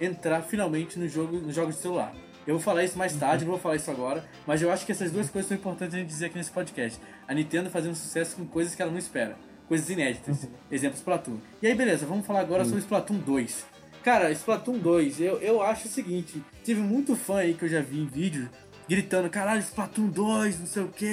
entrar finalmente no jogo, nos jogos de celular. Eu vou falar isso mais tarde, não vou falar isso agora, mas eu acho que essas duas coisas são importantes a gente dizer aqui nesse podcast. A Nintendo fazendo sucesso com coisas que ela não espera, coisas inéditas. Exemplo, Splatoon. E aí, beleza, vamos falar agora sobre Splatoon 2. Cara, Splatoon 2, eu, eu acho o seguinte: teve muito fã aí que eu já vi em vídeo gritando, caralho, Splatoon 2, não sei o quê.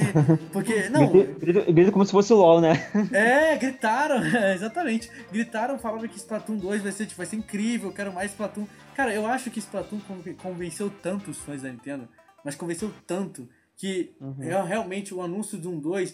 Porque, não,
Grita, como se fosse o LOL, né?
é, gritaram, exatamente. Gritaram, falaram que Splatoon 2 vai ser, tipo, vai ser incrível, eu quero mais Splatoon. Cara, eu acho que Splatoon con- convenceu tanto os fãs da Nintendo, mas convenceu tanto que é, realmente o anúncio de um 2,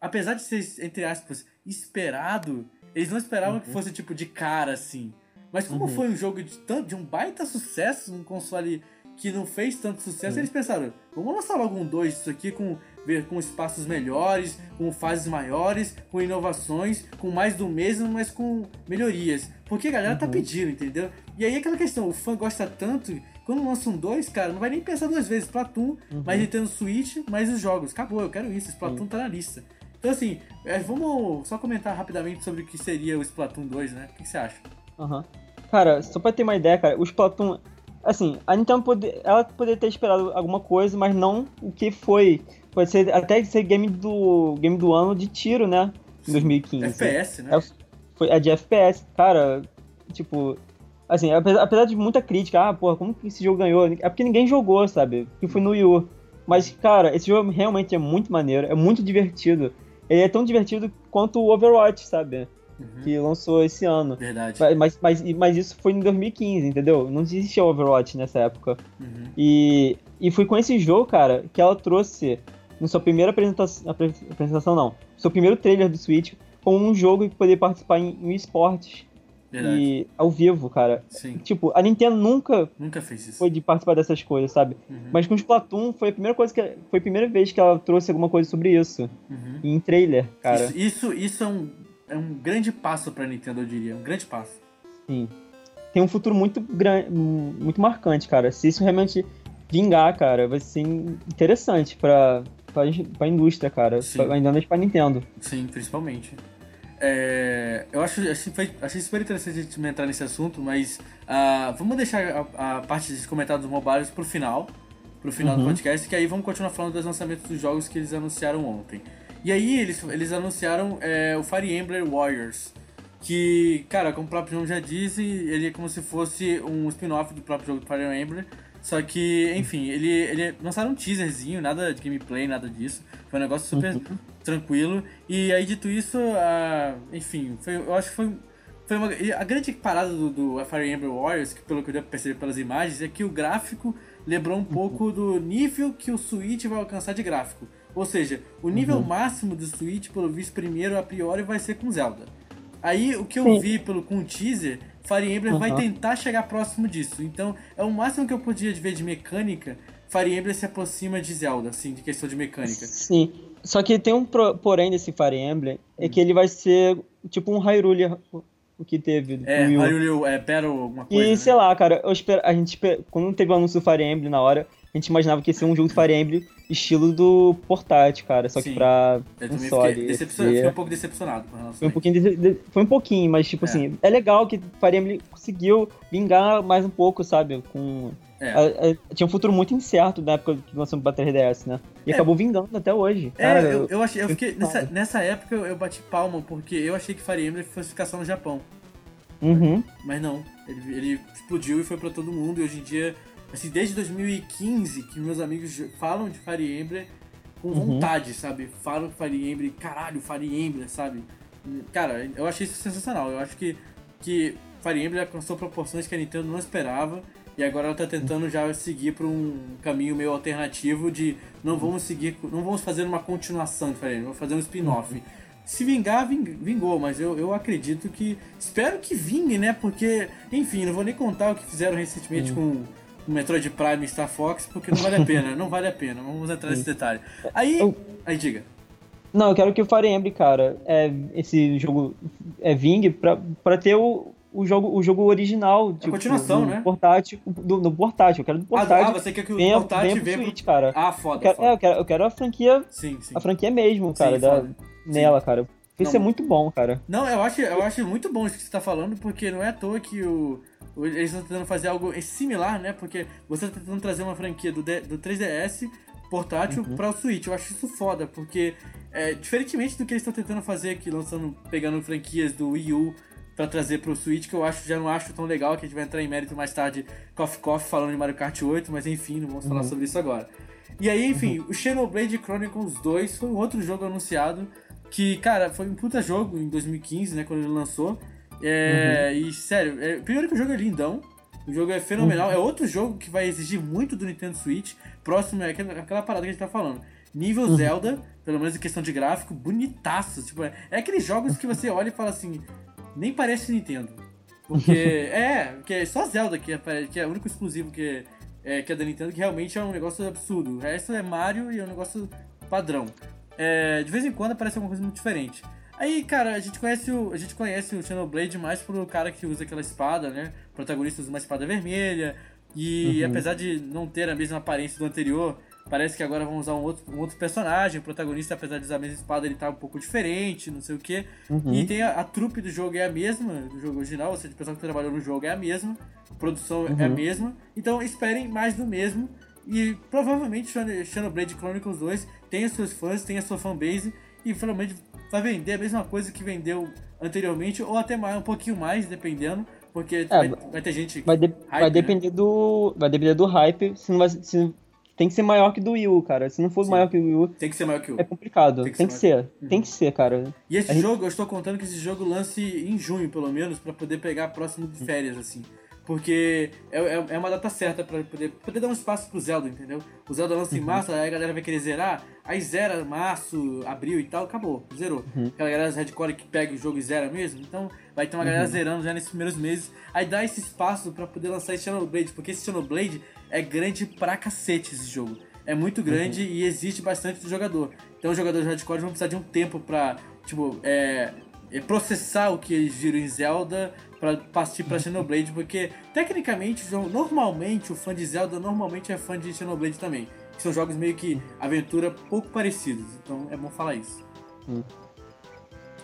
apesar de ser, entre aspas, esperado, eles não esperavam que fosse, tipo, de cara, assim. Mas como foi um jogo de, tanto, de um baita sucesso, um console que não fez tanto sucesso, eles pensaram, vamos lançar logo um 2 disso aqui com, ver- com espaços melhores, com fases maiores, com inovações, com mais do mesmo, mas com melhorias. Porque a galera tá pedindo, entendeu? E aí aquela questão, o fã gosta tanto, quando lança um 2, cara, não vai nem pensar duas vezes, Splatoon, mais Nintendo Switch, mais os jogos. Acabou, eu quero isso, Splatoon tá na lista. Então assim, é, vamos só comentar rapidamente sobre o que seria o Splatoon 2, né? O que que você acha?
Aham. Cara, só pra ter uma ideia, cara, o Splatoon. Assim, a Nintendo pode, ela poderia ter esperado alguma coisa, mas não o que foi. Pode ser até ser game do, game do ano de tiro, né? Em 2015.
FPS, né?
É, foi a de FPS, cara, tipo. Assim, apesar, apesar de muita crítica, ah, porra, como que esse jogo ganhou? É porque ninguém jogou, sabe? Porque foi no Wii U. Mas, cara, esse jogo realmente é muito maneiro, é muito divertido. Ele é tão divertido quanto o Overwatch, sabe?
Uhum.
Que lançou esse ano.
Verdade.
Mas, mas, mas isso foi em 2015, entendeu? Não existia Overwatch nessa época.
Uhum.
E, e foi com esse jogo, cara, que ela trouxe, na sua primeira apresentação, apre- apresentação não, seu primeiro trailer do Switch, como um jogo que poderia participar em, em esportes
Verdade.
e ao vivo, cara.
Sim.
Tipo, a Nintendo nunca
Nunca fez isso.
foi de participar dessas coisas, sabe?
Uhum.
Mas com o Splatoon foi a primeira coisa que foi a primeira vez que ela trouxe alguma coisa sobre isso
Uhum.
em trailer, cara.
Isso, isso, isso é, um, é um grande passo pra Nintendo, eu diria. Um grande passo.
Sim. Tem um futuro muito grande, muito marcante, cara. Se isso realmente vingar, cara, vai ser interessante pra, pra, pra indústria, cara.
Sim.
Pra, ainda mais pra Nintendo.
Sim, principalmente. É, eu acho, achei, achei super interessante a gente entrar nesse assunto, mas ah, vamos deixar a, a parte de comentários mobiles pro final, pro final do
Uhum.
podcast, que aí vamos continuar falando dos lançamentos dos jogos que eles anunciaram ontem. E aí eles, eles anunciaram é, o Fire Emblem Warriors, que, cara, como o próprio nome já diz, ele é como se fosse um spin-off do próprio jogo do Fire Emblem, só que, enfim, ele, ele lançaram um teaserzinho, nada de gameplay, nada disso. Foi um negócio super tranquilo. E aí, dito isso, ah, enfim, foi, eu acho que foi, foi uma, a grande parada do, do Fire Emblem Warriors, que pelo que eu perceber pelas imagens, é que o gráfico lembrou um pouco do nível que o Switch vai alcançar de gráfico. Ou seja, o nível máximo do Switch, pelo visto, primeiro, a priori, vai ser com Zelda. Aí, o que eu
Sim.
vi pelo, com o teaser, Fire Emblem vai
Uhum.
tentar chegar próximo disso. Então, é o máximo que eu podia ver de mecânica. Fire Emblem se aproxima de Zelda, assim, de questão de mecânica.
Sim. Só que tem um pro- porém desse Fire Emblem, é que ele vai ser tipo um Hyrule, o que teve
É. Hyrule é Battle, alguma coisa.
E
né?
sei lá, cara, eu espero, a gente, quando teve o anúncio do Fire Emblem na hora, a gente imaginava que ia ser um jogo de Fire Emblem estilo do portátil, cara, só que
Sim.
pra
Eu também
console.
fiquei, decepcionado,
ia-
fiquei um pouco decepcionado com relação
Foi um pouquinho, de- foi um pouquinho, mas tipo
É.
assim, é legal que Fire Emblem conseguiu vingar mais um pouco, sabe? Com
É.
a- a- tinha um futuro muito incerto na época que lançou pra 3DS, né? E
É.
acabou vingando até hoje.
É,
Cara,
eu, eu achei, eu fiquei, nessa, nessa época eu, eu bati palma, porque eu achei que Fire Emblem fosse ficar só no Japão.
Uhum.
Mas não, ele, ele explodiu e foi pra todo mundo. E hoje em dia, assim, desde 2015 que meus amigos falam de Fire Emblem com
Uhum.
vontade, sabe? Falam Fire Emblem, caralho, Fire Emblem, sabe? Cara, eu achei isso sensacional. Eu acho que, que Fire Emblem alcançou proporções que a Nintendo não esperava. E agora ela tá tentando já seguir por um caminho meio alternativo de não vamos seguir, não vamos fazer uma continuação de Fire Emblem, vamos fazer um spin-off. Se vingar, ving- vingou, mas eu, eu acredito que. Espero que vingue, né? Porque, enfim, não vou nem contar o que fizeram recentemente com o Metroid Prime e Star Fox, porque não vale a pena, não vale a pena. Vamos entrar nesse detalhe. Aí.
Eu-
Aí diga.
Não, eu quero que o Fire Emblem, cara, é, esse jogo é Ving pra, pra ter o, o jogo, o jogo original.
Tipo, a continuação,
do
né?
Portátil, do, do portátil. Eu quero do portátil.
Ah, você quer que o venha, portátil venha
pro Switch, cara.
Ah, foda,
eu quero,
foda.
É, eu quero, eu quero a franquia.
Sim, sim.
A franquia mesmo, cara,
sim,
da, nela, cara. Isso
não,
é muito bom, cara.
Não, eu acho, eu acho muito bom isso que você tá falando, porque não é à toa que o eles estão tentando fazer algo similar, né? Porque você tá tentando trazer uma franquia do, do 3DS portátil uhum. para o Switch. Eu acho isso foda, porque é, diferentemente do que eles estão tentando fazer aqui, lançando, pegando franquias do Wii U para trazer pro Switch, que eu acho já não acho tão legal, que a gente vai entrar em mérito mais tarde, Coffee Coffee falando de Mario Kart 8, mas enfim, não vamos uhum. falar sobre isso agora. E aí, enfim, uhum. o Xenoblade Chronicles 2 foi um outro jogo anunciado que, cara, foi um puta jogo em 2015, né, quando ele lançou. É, uhum. E, sério, é, primeiro que o jogo é lindão, o jogo é fenomenal. Uhum. É outro jogo que vai exigir muito do Nintendo Switch. Próximo é aquela, aquela parada que a gente tá falando. Nível uhum. Zelda, pelo menos em questão de gráfico, bonitaço. Tipo, é, é aqueles jogos que você olha e fala assim, nem parece Nintendo. Porque é, porque é só Zelda que é, que é o único exclusivo que é, que é da Nintendo, que realmente é um negócio absurdo. O resto é Mario e é um negócio padrão. É, de vez em quando aparece alguma coisa muito diferente. Aí, cara, a gente conhece o, a gente conhece o Xenoblade mais pro cara que usa aquela espada, né? O protagonista usa uma espada vermelha. E uhum. apesar de não ter a mesma aparência do anterior, parece que agora vão usar um outro, um outro personagem. O protagonista, apesar de usar a mesma espada, ele tá um pouco diferente, não sei o que. Uhum. E tem a, a, trupe do jogo é a mesma, do jogo original, ou seja, o pessoal que trabalhou no jogo é a mesma, a produção uhum. é a uhum. mesma. Então esperem mais do mesmo. E provavelmente Xenoblade Chronicles 2 tem os seus fãs, tem a sua fanbase e finalmente vai vender a mesma coisa que vendeu anteriormente, ou até mais, um pouquinho mais, dependendo. Porque é, vai, vai, ter gente.
Vai, de,
hype,
vai depender né? do. Vai depender do hype. Se não vai, se, tem que ser maior que do Wii U, cara. Se não for Sim. maior que o Wii U.
Tem que ser maior que o
É complicado. Tem que tem ser. Que ser. Uhum. Tem que ser, cara.
E esse jogo, eu estou contando que esse jogo lance em junho, pelo menos, para poder pegar próximo de férias, assim. Porque é, é, é, uma data certa pra poder, poder dar um espaço pro Zelda, entendeu? O Zelda lança em uhum. março, aí a galera vai querer zerar, aí zera março, abril e tal, acabou, zerou. Uhum. Aquela galera do Redcore que pega o jogo e zera mesmo, então vai ter uma galera uhum. zerando já nesses primeiros meses. Aí dá esse espaço para poder lançar esse Xenoblade, porque esse Xenoblade é grande pra cacete esse jogo. É muito grande uhum. e existe bastante do jogador. Então os jogadores de Hardcore vão precisar de um tempo pra, tipo, é, é processar o que eles viram em Zelda para partir para Xenoblade, porque tecnicamente, normalmente o fã de Zelda normalmente é fã de Xenoblade também. Que são jogos meio que aventura pouco parecidos, então é bom falar isso.
Hum.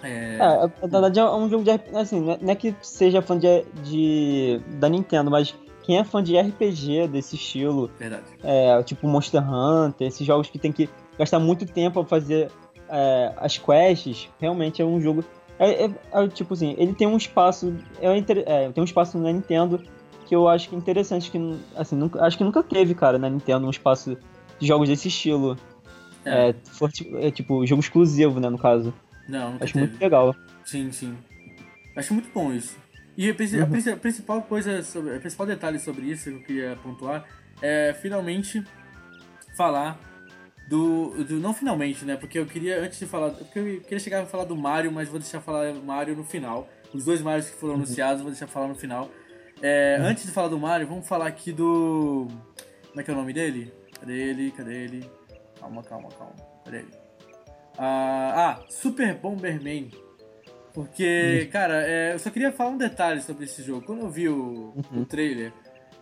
É... é... na verdade é um jogo de assim, não é que seja fã de, de da Nintendo, mas quem é fã de RPG desse estilo,
Verdade.
É, tipo Monster Hunter, esses jogos que tem que gastar muito tempo pra fazer é, as quests, realmente é um jogo é, é, é, tipo assim, ele tem um espaço. É, é, tem um espaço na Nintendo que eu acho que é interessante, que assim, nunca, acho que nunca teve, cara, na Nintendo, um espaço de jogos desse estilo. É, é for, é tipo, jogo exclusivo, né, no caso.
Não,
Acho
teve.
muito legal.
Sim, sim. Acho muito bom isso. E a, uhum. a, principal coisa, sobre, o principal detalhe sobre isso que eu queria pontuar é finalmente falar do, do. Não finalmente, né? Porque eu queria, antes de falar. Porque eu queria chegar a falar do Mario, mas vou deixar falar do Mario no final. Os dois Marios que foram uhum. anunciados, vou deixar falar no final. É, uhum. Antes de falar do Mario, vamos falar aqui do. Como é que é o nome dele? Cadê ele? Cadê ele? Calma, calma, calma. Cadê ele? Ah, ah Super Bomberman. Porque, uhum. cara, é, eu só queria falar um detalhe sobre esse jogo. Quando eu vi o, uhum. o trailer,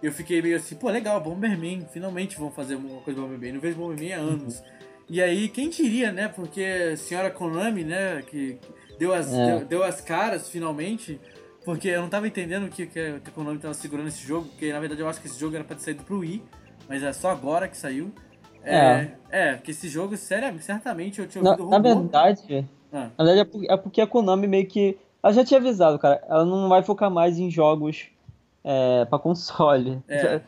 eu fiquei meio assim, pô, legal, Bomberman, finalmente vão fazer uma coisa Bomberman. Não vejo Bomberman há anos. Uhum. E aí, quem diria, né? Porque a senhora Konami, né, que deu as, é. deu, deu, as caras finalmente. Porque eu não tava entendendo que, que a Konami tava segurando esse jogo, porque na verdade eu acho que esse jogo era pra ter saído pro Wii, mas é só agora que saiu. É, é, que esse jogo, sério, certamente eu tinha ouvido
na, na verdade, ah. na verdade é porque a Konami meio que. Ela já tinha avisado, cara. Ela não vai focar mais em jogos é, para console.
É.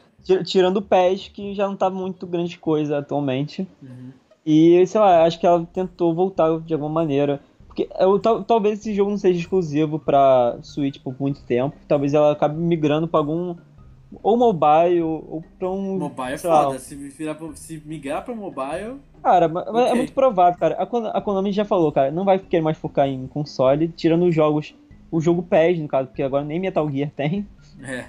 Tirando o PES, que já não tá muito grande coisa atualmente. Uhum. E, sei lá, acho que ela tentou voltar de alguma maneira. Porque eu, tal, talvez esse jogo não seja exclusivo pra Switch por muito tempo. Talvez ela acabe migrando pra algum. Ou mobile, ou pra um.
Mobile é foda. Se, virar, se migrar pra mobile.
Cara, okay. é muito provável, cara. A, a Konami já falou, cara, não vai querer mais focar em console, tirando os jogos. O jogo PES, no caso, porque agora nem Metal Gear tem.
É.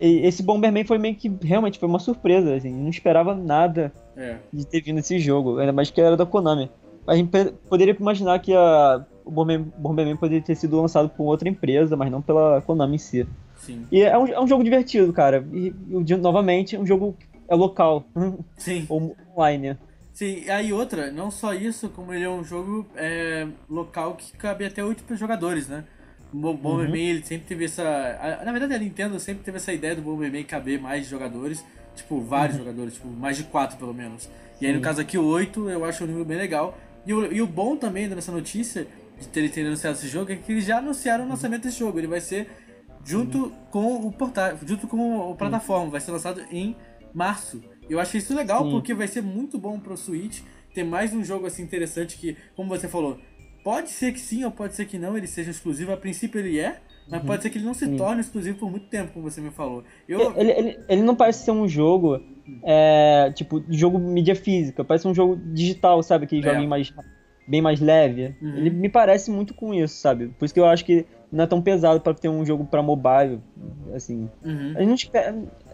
E esse Bomberman foi meio que realmente foi uma surpresa, assim, não esperava nada
é.
de ter vindo esse jogo, ainda mais que era da Konami. A gente poderia imaginar que a o Bomberman, Bomberman poderia ter sido lançado por outra empresa, mas não pela Konami em si.
Sim.
E é um, é um jogo divertido, cara. E, e, novamente, é um jogo é local.
Sim.
Ou online.
Sim, aí outra, não só isso, como ele é um jogo é, local que cabe até oito jogadores, né? O Bomberman, uhum. ele sempre teve essa... Na verdade, a Nintendo sempre teve essa ideia do Bomberman caber mais jogadores. Tipo, vários uhum. jogadores, tipo, mais de quatro pelo menos. E aí, no caso aqui, oito, eu acho um número bem legal. E o, e o bom também dessa notícia, de terem ter anunciado esse jogo, é que eles já anunciaram o lançamento desse jogo. Ele vai ser junto com o portal, junto com o plataforma, vai ser lançado em março. Eu achei isso legal Sim. porque vai ser muito bom pro Switch ter mais um jogo assim interessante que, como você falou, pode ser que sim ou pode ser que não ele seja exclusivo. A princípio ele é, mas uhum. pode ser que ele não se torne exclusivo por muito tempo, como você me falou.
Eu... Ele, ele, ele não parece ser um jogo, é, tipo, jogo mídia física. Parece um jogo digital, sabe? Que é. mais, bem mais leve. Uhum. Ele me parece muito com isso, sabe? Por isso que eu acho que não é tão pesado para ter um jogo para mobile, assim.
Uhum.
A gente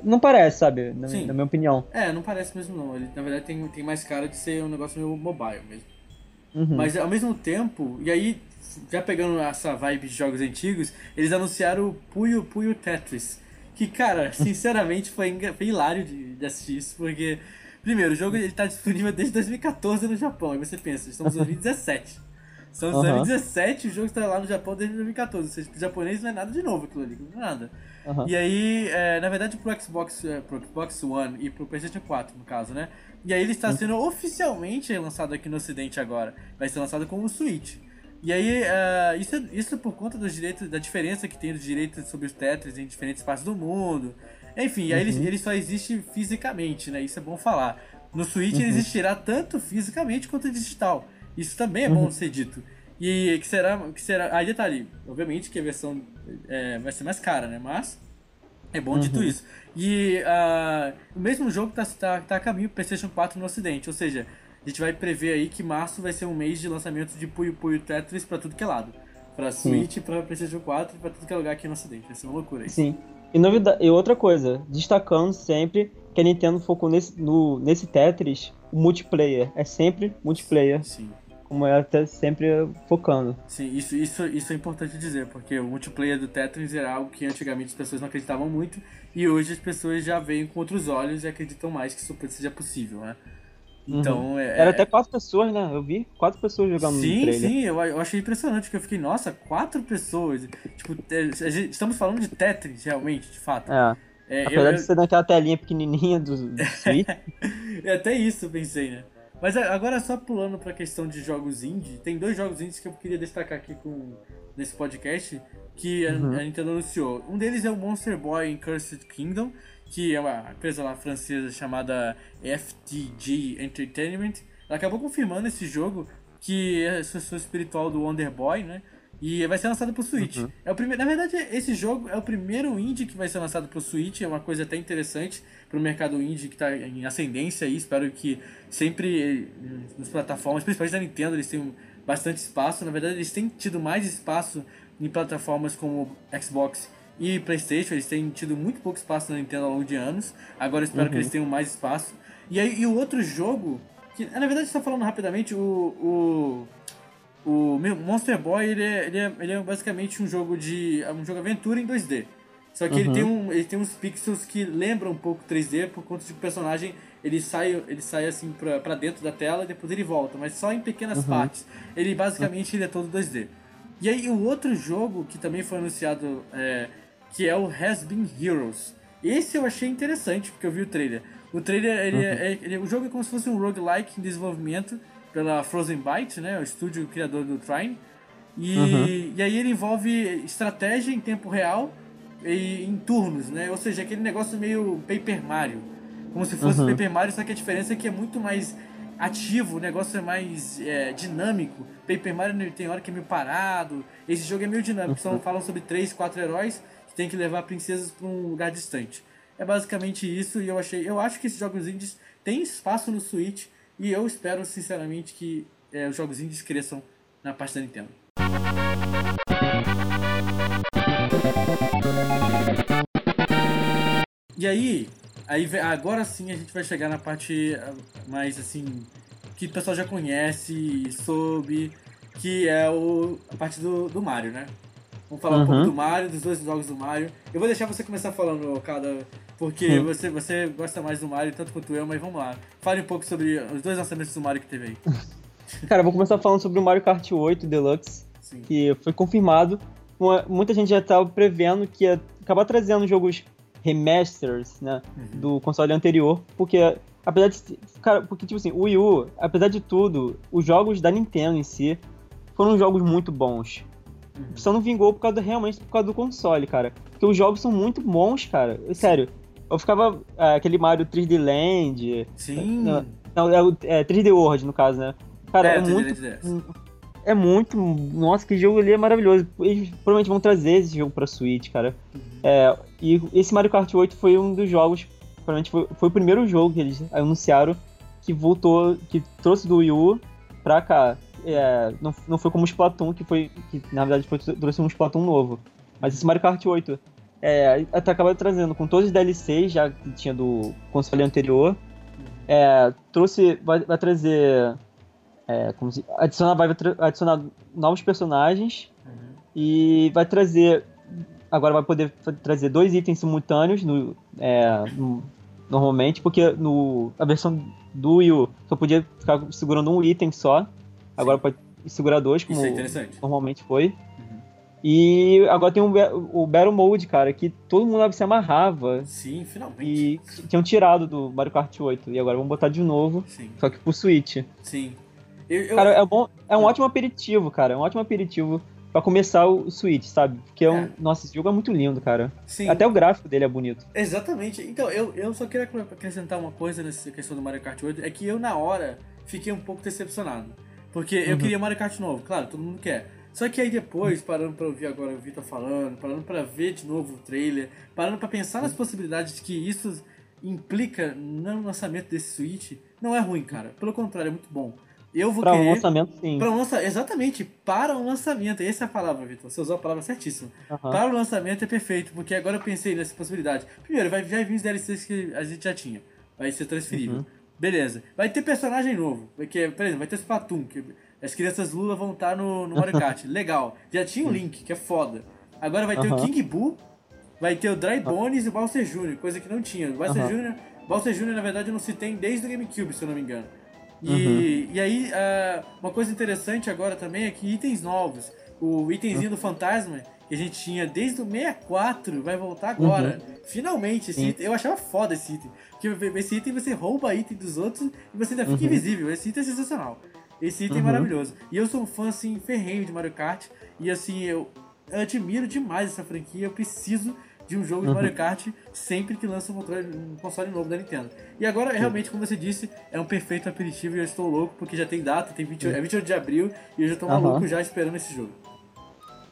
não parece, sabe? Na, na, minha opinião.
É, não parece mesmo não. Ele na verdade tem, tem mais cara de ser um negócio meio mobile mesmo. Uhum. Mas ao mesmo tempo, e aí já pegando essa vibe de jogos antigos, eles anunciaram o Puyo Puyo Tetris. Que, cara, sinceramente foi, foi hilário de, de assistir isso, porque, primeiro, o jogo ele tá disponível desde 2014 no Japão, e você pensa, estamos em 2017. São uhum. 2017 o jogo está lá no Japão desde 2014. Ou seja, pro japonês não é nada de novo aquilo ali, não é nada. Uhum. E aí, é, na verdade, pro Xbox, é, pro Xbox One e pro PlayStation 4, no caso, né? E aí ele está uhum. sendo oficialmente lançado aqui no Ocidente agora. Vai ser lançado como Switch. E aí, uh, isso, isso por conta dos direitos, da diferença que tem dos direitos sobre os Tetris em diferentes partes do mundo. Enfim, uhum. aí ele, ele só existe fisicamente, né? Isso é bom falar. No Switch ele uhum. existirá tanto fisicamente quanto digital. Isso também é bom uhum. ser dito. E que será, que será. Aí detalhe, obviamente que a versão é, vai ser mais cara, né? Mas é bom uhum. dito isso. E uh, o mesmo jogo tá, tá, tá a caminho pro PlayStation 4 no Ocidente, ou seja, a gente vai prever aí que março vai ser um mês de lançamento de Puyo Puyo Tetris pra tudo que é lado. Pra Switch, Sim. pra PlayStation 4 e pra tudo que é lugar aqui no Ocidente. Vai ser uma loucura isso.
Sim. E, novidade, e outra coisa, destacando sempre que a Nintendo focou nesse, no, nesse Tetris, o multiplayer. É sempre multiplayer.
Sim
como ela tá sempre focando.
Sim, isso, isso, isso é importante dizer, porque o multiplayer do Tetris era algo que antigamente as pessoas não acreditavam muito, e hoje as pessoas já veem com outros olhos e acreditam mais que isso seja possível, né?
Uhum. Então, uhum. é, Era até quatro pessoas, né? Eu vi quatro pessoas jogando
sim,
no trailer.
Sim, eu, eu achei impressionante, porque eu fiquei, nossa, quatro pessoas. Tipo, é, gente, estamos falando de Tetris, realmente, de fato.
É. é Apesar eu, de ser naquela telinha pequenininha do, do Switch.
é até isso, pensei, né? Mas agora só pulando para a questão de jogos indie, tem dois jogos indies que eu queria destacar aqui com nesse podcast que uhum. a, a, Nintendo anunciou. Um deles é o Monster Boy in Cursed Kingdom, que é uma empresa lá francesa chamada FTG Entertainment. Ela acabou confirmando esse jogo que é a sucessor espiritual do Wonder Boy, né? E vai ser lançado pro Switch. Uhum. É o primeiro, na verdade, esse jogo é o primeiro indie que vai ser lançado pro Switch, é uma coisa até interessante pro mercado indie que está em ascendência aí. Espero que sempre eh, nas plataformas, principalmente da Nintendo, eles tenham bastante espaço. Na verdade, eles têm tido mais espaço em plataformas como Xbox e PlayStation. Eles têm tido muito pouco espaço na Nintendo ao longo de anos. Agora espero uhum. que eles tenham mais espaço. E aí, e o outro jogo, que na verdade, está falando rapidamente, o, o o Monster Boy, ele é, ele é, ele é basicamente um jogo de. um jogo aventura em 2D. Só que uhum. ele, tem um, ele tem uns pixels que lembram um pouco 3D por conta de que o personagem ele sai, ele sai assim pra, pra dentro da tela e depois ele volta, mas só em pequenas uhum. partes. Ele basicamente ele é todo 2D. E aí o outro jogo que também foi anunciado, é, que é o Has Been Heroes. Esse eu achei interessante, porque eu vi o trailer. O trailer, ele, uhum. é, ele, o jogo é como se fosse um roguelike em desenvolvimento, pela Frozen Byte, né? O estúdio criador do Trine. E, uhum. e aí ele envolve estratégia em tempo real e em turnos, né? Ou seja, aquele negócio meio Paper Mario. Como se fosse uhum. Paper Mario, só que a diferença é que é muito mais ativo, o negócio é mais é, dinâmico. Paper Mario tem hora que é meio parado. Esse jogo é meio dinâmico. Uhum. Só falam sobre três, quatro heróis que tem que levar princesas para um lugar distante. É basicamente isso e eu achei, eu acho que esses jogos indies têm espaço no Switch e eu espero, sinceramente, que é, os jogos indies cresçam na parte da Nintendo. E aí, aí agora sim a gente vai chegar na parte ah, mais assim que o pessoal já conhece, soube, que é o, a parte do, do Mario, né? Vamos falar um pouco
Uhum.
do Mario, dos dois jogos do Mario. Eu vou deixar você começar falando, cada porque
Hum.
você, você gosta mais do Mario tanto quanto eu, mas vamos lá. Fale um pouco sobre os dois lançamentos do Mario que teve aí.
Cara, vou começar falando sobre o Mario Kart 8 Deluxe,
Sim.
que foi confirmado. Muita gente já estava prevendo que ia acabar trazendo jogos remasters, né,
Uhum.
do console anterior, porque apesar de, cara, porque tipo assim, o Wii U, apesar de tudo, os jogos da Nintendo em si foram jogos muito bons.
Uhum.
Só não vingou por causa realmente por causa do console, cara. Porque os jogos são muito bons, cara. Sério. Eu ficava ah, aquele Mario 3D Land,
Sim.
Não, não, é, o- é 3D World, no caso, né? Cara, é,
É, 3D
muito.
DS.
É muito. Nossa, que jogo ali é maravilhoso. Eles provavelmente vão trazer esse jogo pra Switch, cara.
Uhum.
É, e esse Mario Kart 8 foi um dos jogos. Provavelmente foi, foi o primeiro jogo que eles anunciaram que voltou. que trouxe do Wii U pra cá. É, não, não foi como o Splatoon, que foi. que na verdade foi, trouxe um Splatoon novo. Mas esse Mario Kart 8 é, até acabou trazendo com todos os DLCs já que tinha do console anterior. É, trouxe. Vai, vai trazer. É, como se, adicionar, vai adicionar novos personagens
Uhum.
e vai trazer. Agora vai poder trazer dois itens simultâneos no, é, no- normalmente, porque no, a versão do Wii U só podia ficar segurando um item só. Agora pode segurar dois, como
Isso é interessante.
normalmente foi. E agora tem um, o Battle Mode, cara, que todo mundo se amarrava
Sim, finalmente.
e tinham tirado do Mario Kart 8. E agora vão botar de novo,
Sim,
só que pro Switch.
sim. Eu, eu-
Cara, é bom, é um ótimo aperitivo, cara. É um ótimo aperitivo pra começar o Switch, sabe? Porque é um.
É.
Nossa, esse jogo é muito lindo, cara.
sim.
Até o gráfico dele é bonito.
Exatamente. Então, eu, eu só queria acrescentar uma coisa nessa questão do Mario Kart 8, é que eu, na hora, fiquei um pouco decepcionado. Porque eu
Uhum.
queria Mario Kart novo, claro, todo mundo quer. Só que aí depois, parando pra ouvir agora o Vitor falando, parando pra ver de novo o trailer, parando pra pensar nas possibilidades que isso implica no lançamento desse Switch, não é ruim, cara. Pelo contrário, é muito bom. Eu vou
Pra um
querer...
lançamento, sim.
Pra um lança... Exatamente, para um lançamento. Essa é a palavra, Vitor. Você usou a palavra certíssima. Para o lançamento é perfeito, porque agora eu pensei nessa possibilidade. Primeiro, vai já vir os DLCs que a gente já tinha. Vai ser transferível.
Uhum.
Beleza. Vai ter personagem novo. Porque, por exemplo, vai ter Splatoon, que as crianças Lula vão estar no, no Mario Kart. Legal. Já tinha o Link, que é foda. Agora vai ter o. King Boo, vai ter o Dry Bones e o Bowser Jr., coisa que não tinha. O Bowser
Aham.
Jr., Bowser Jr., na verdade, não se tem desde o GameCube, se eu não me engano. E,
Uhum.
e aí, ah, uma coisa interessante agora também é que itens novos. O itemzinho do fantasma, que a gente tinha desde o 64, vai voltar agora. Finalmente, esse item, eu achava foda esse item. Porque esse item você rouba item dos outros e você ainda fica
Uhum.
invisível. Esse item é sensacional. Esse item é
Uhum.
maravilhoso. E eu sou um fã, assim, ferrenho de Mario Kart. E assim, eu, admiro demais essa franquia. Eu preciso de um jogo de
Uhum.
Mario Kart sempre que lança um controle- um console novo da Nintendo. E agora, realmente, como você disse, é um perfeito aperitivo e eu estou louco porque já tem data, tem 20, é 28 de abril e eu já estou
Aham.
maluco já esperando esse jogo.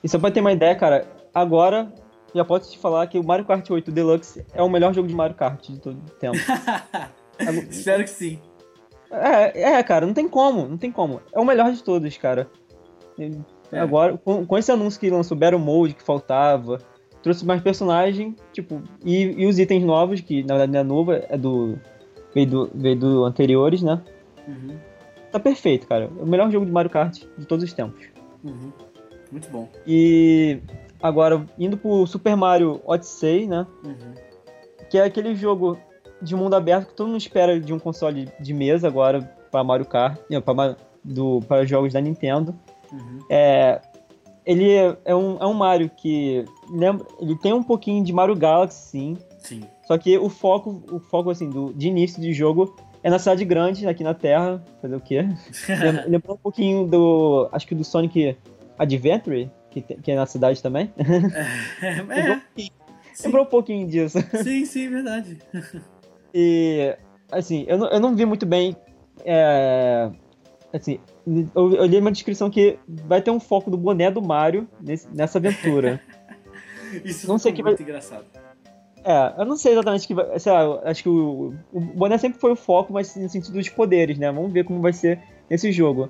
E só pra ter uma ideia, cara, agora já posso te falar que o Mario Kart 8 Deluxe é o melhor jogo de Mario Kart de todo o tempo. Agora-
Espero que sim.
É, é, cara, não tem como, não tem como. É o melhor de todos, cara.
É.
Agora, com, com esse anúncio que lançou Battle Mode, que faltava, trouxe mais personagem, tipo, e, e os itens novos, que na verdade não é novo, é do. Veio do, veio do anteriores, né?
Uhum,
Tá perfeito, cara. É o melhor jogo de Mario Kart de todos os tempos.
uhum. Muito bom.
E agora, indo pro Super Mario Odyssey, né?
Uhum.
Que é aquele jogo de mundo aberto que todo mundo espera de um console de mesa agora para Mario Kart, do, para jogos da Nintendo.
Uhum.
É, ele é, é um, é um Mario que lembra, ele tem um pouquinho de Mario Galaxy, sim.
Sim.
Só que o foco, o foco assim do de início de jogo é na cidade grande, aqui na Terra. Fazer o quê? Lem- Lembrou um pouquinho do, acho que do Sonic Adventure, que, tem- que é na cidade também.
É, sim,
lembrou um pouquinho disso.
sim, sim, verdade.
E, assim, eu não, eu não vi muito bem. é, assim, eu, eu li uma descrição que vai ter um foco do boné do Mario nesse- nessa aventura.
Isso
Não sei que vai-
muito engraçado.
é, eu não sei exatamente que vai. Sei lá, acho que o, o boné sempre foi o foco, mas no sentido dos poderes, né? Vamos ver como vai ser esse jogo.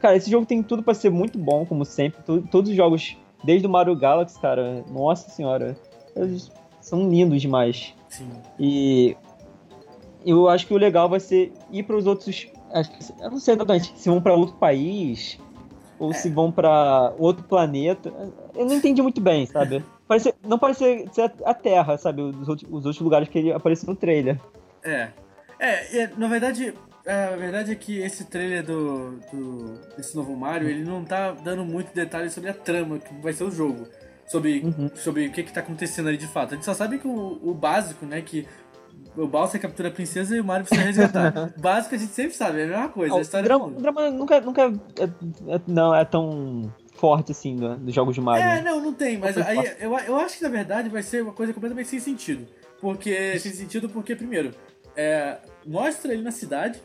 Cara, esse jogo tem tudo pra ser muito bom, como sempre. To- todos os jogos, desde o Mario Galaxy, cara, nossa senhora, eles são lindos demais.
Sim.
E eu acho que o legal vai ser ir para os outros. acho que- Eu não sei exatamente se vão para outro país ou
É.
se vão pra outro planeta. Eu não entendi muito bem, sabe? Parece, não parece ser a Terra, sabe? Os outros, os outros lugares que ele apareceu no trailer.
É. É, na verdade, a verdade é que esse trailer do, do desse novo Mario, ele não tá dando muito detalhes sobre a trama que vai ser o jogo. Sobre,
Uhum.
sobre o que que tá acontecendo ali de fato. A gente só sabe que o, o básico, né, que o Bowser captura a princesa e o Mario precisa resgatar. básico a gente sempre sabe, é a mesma coisa.
Ah,
a
o,
história
drama,
do
o drama nunca, nunca é, é- não é tão forte assim do- dos jogos de Mario.
É,
né?
não, não tem, mas
Não
aí eu, eu acho que na verdade vai ser uma coisa completamente sem sentido. Porque. Sem sentido porque, primeiro, é, mostra ele na cidade,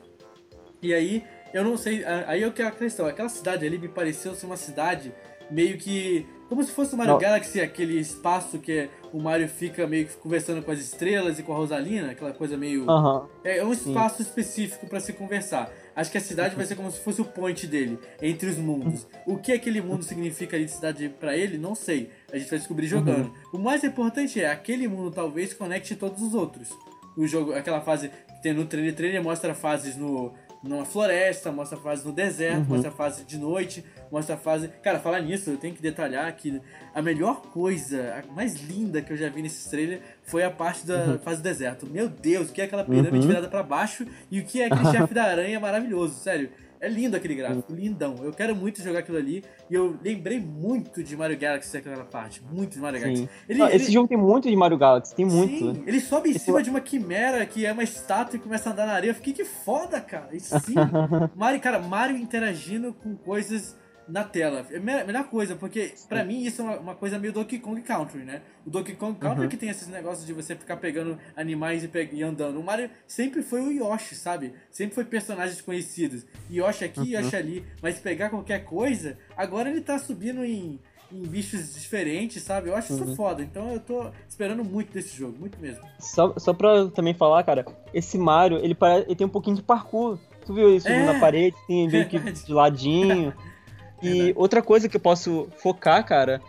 e aí eu não sei. Aí eu quero a questão, aquela cidade ali me pareceu ser uma cidade meio que. Como se fosse o Mario
Não.
Galaxy, aquele espaço que o Mario fica meio que conversando com as estrelas e com a Rosalina, aquela coisa meio.
Aham.
É um espaço específico pra se conversar. Acho que a cidade vai ser como se fosse o point dele, entre os mundos. O que aquele mundo significa ali de cidade pra ele, não sei. A gente vai descobrir jogando. O mais importante é, aquele mundo talvez conecte todos os outros. O jogo, aquela fase que tem no trailer, trailer mostra fases no numa floresta, mostra fases no deserto, mostra fase de noite, mostra fase. Cara, falar nisso, eu tenho que detalhar que a melhor coisa, a mais linda que eu já vi nesse trailer foi a parte da fase do deserto. Meu Deus, o que é aquela pirâmide
Uhum.
virada pra baixo e o que é aquele chefe da aranha maravilhoso, sério. É lindo aquele gráfico, lindão. Eu quero muito jogar aquilo ali e eu lembrei muito de Mario Galaxy aquela parte, muito de Mario. Galaxy. Ele,
Não,
ele-
Esse jogo tem muito de Mario Galaxy, tem muito.
Sim, ele sobe em
Esse-
cima de uma quimera que é uma estátua e começa a andar na areia. Eu fiquei que foda, cara. Isso sim. Mario, cara, Mario interagindo com coisas na tela. É a me- melhor coisa, porque pra mim isso é uma, uma coisa meio Donkey Kong Country, né? O Donkey Kong Country
Uhum.
que tem esses negócios de você ficar pegando animais e, pe- e andando. O Mario sempre foi o Yoshi, sabe? Sempre foi personagens conhecidos. Yoshi aqui,
Uhum.
Yoshi ali. Mas pegar qualquer coisa, agora ele tá subindo em, em bichos diferentes, sabe? Eu acho isso
Uhum.
foda. Então eu tô esperando muito desse jogo, muito mesmo.
Só, só pra também falar, cara, esse Mario, ele, pare... ele tem um pouquinho de parkour. Tu viu isso
É.
na parede, assim, meio que de ladinho. e outra coisa que eu posso focar, cara,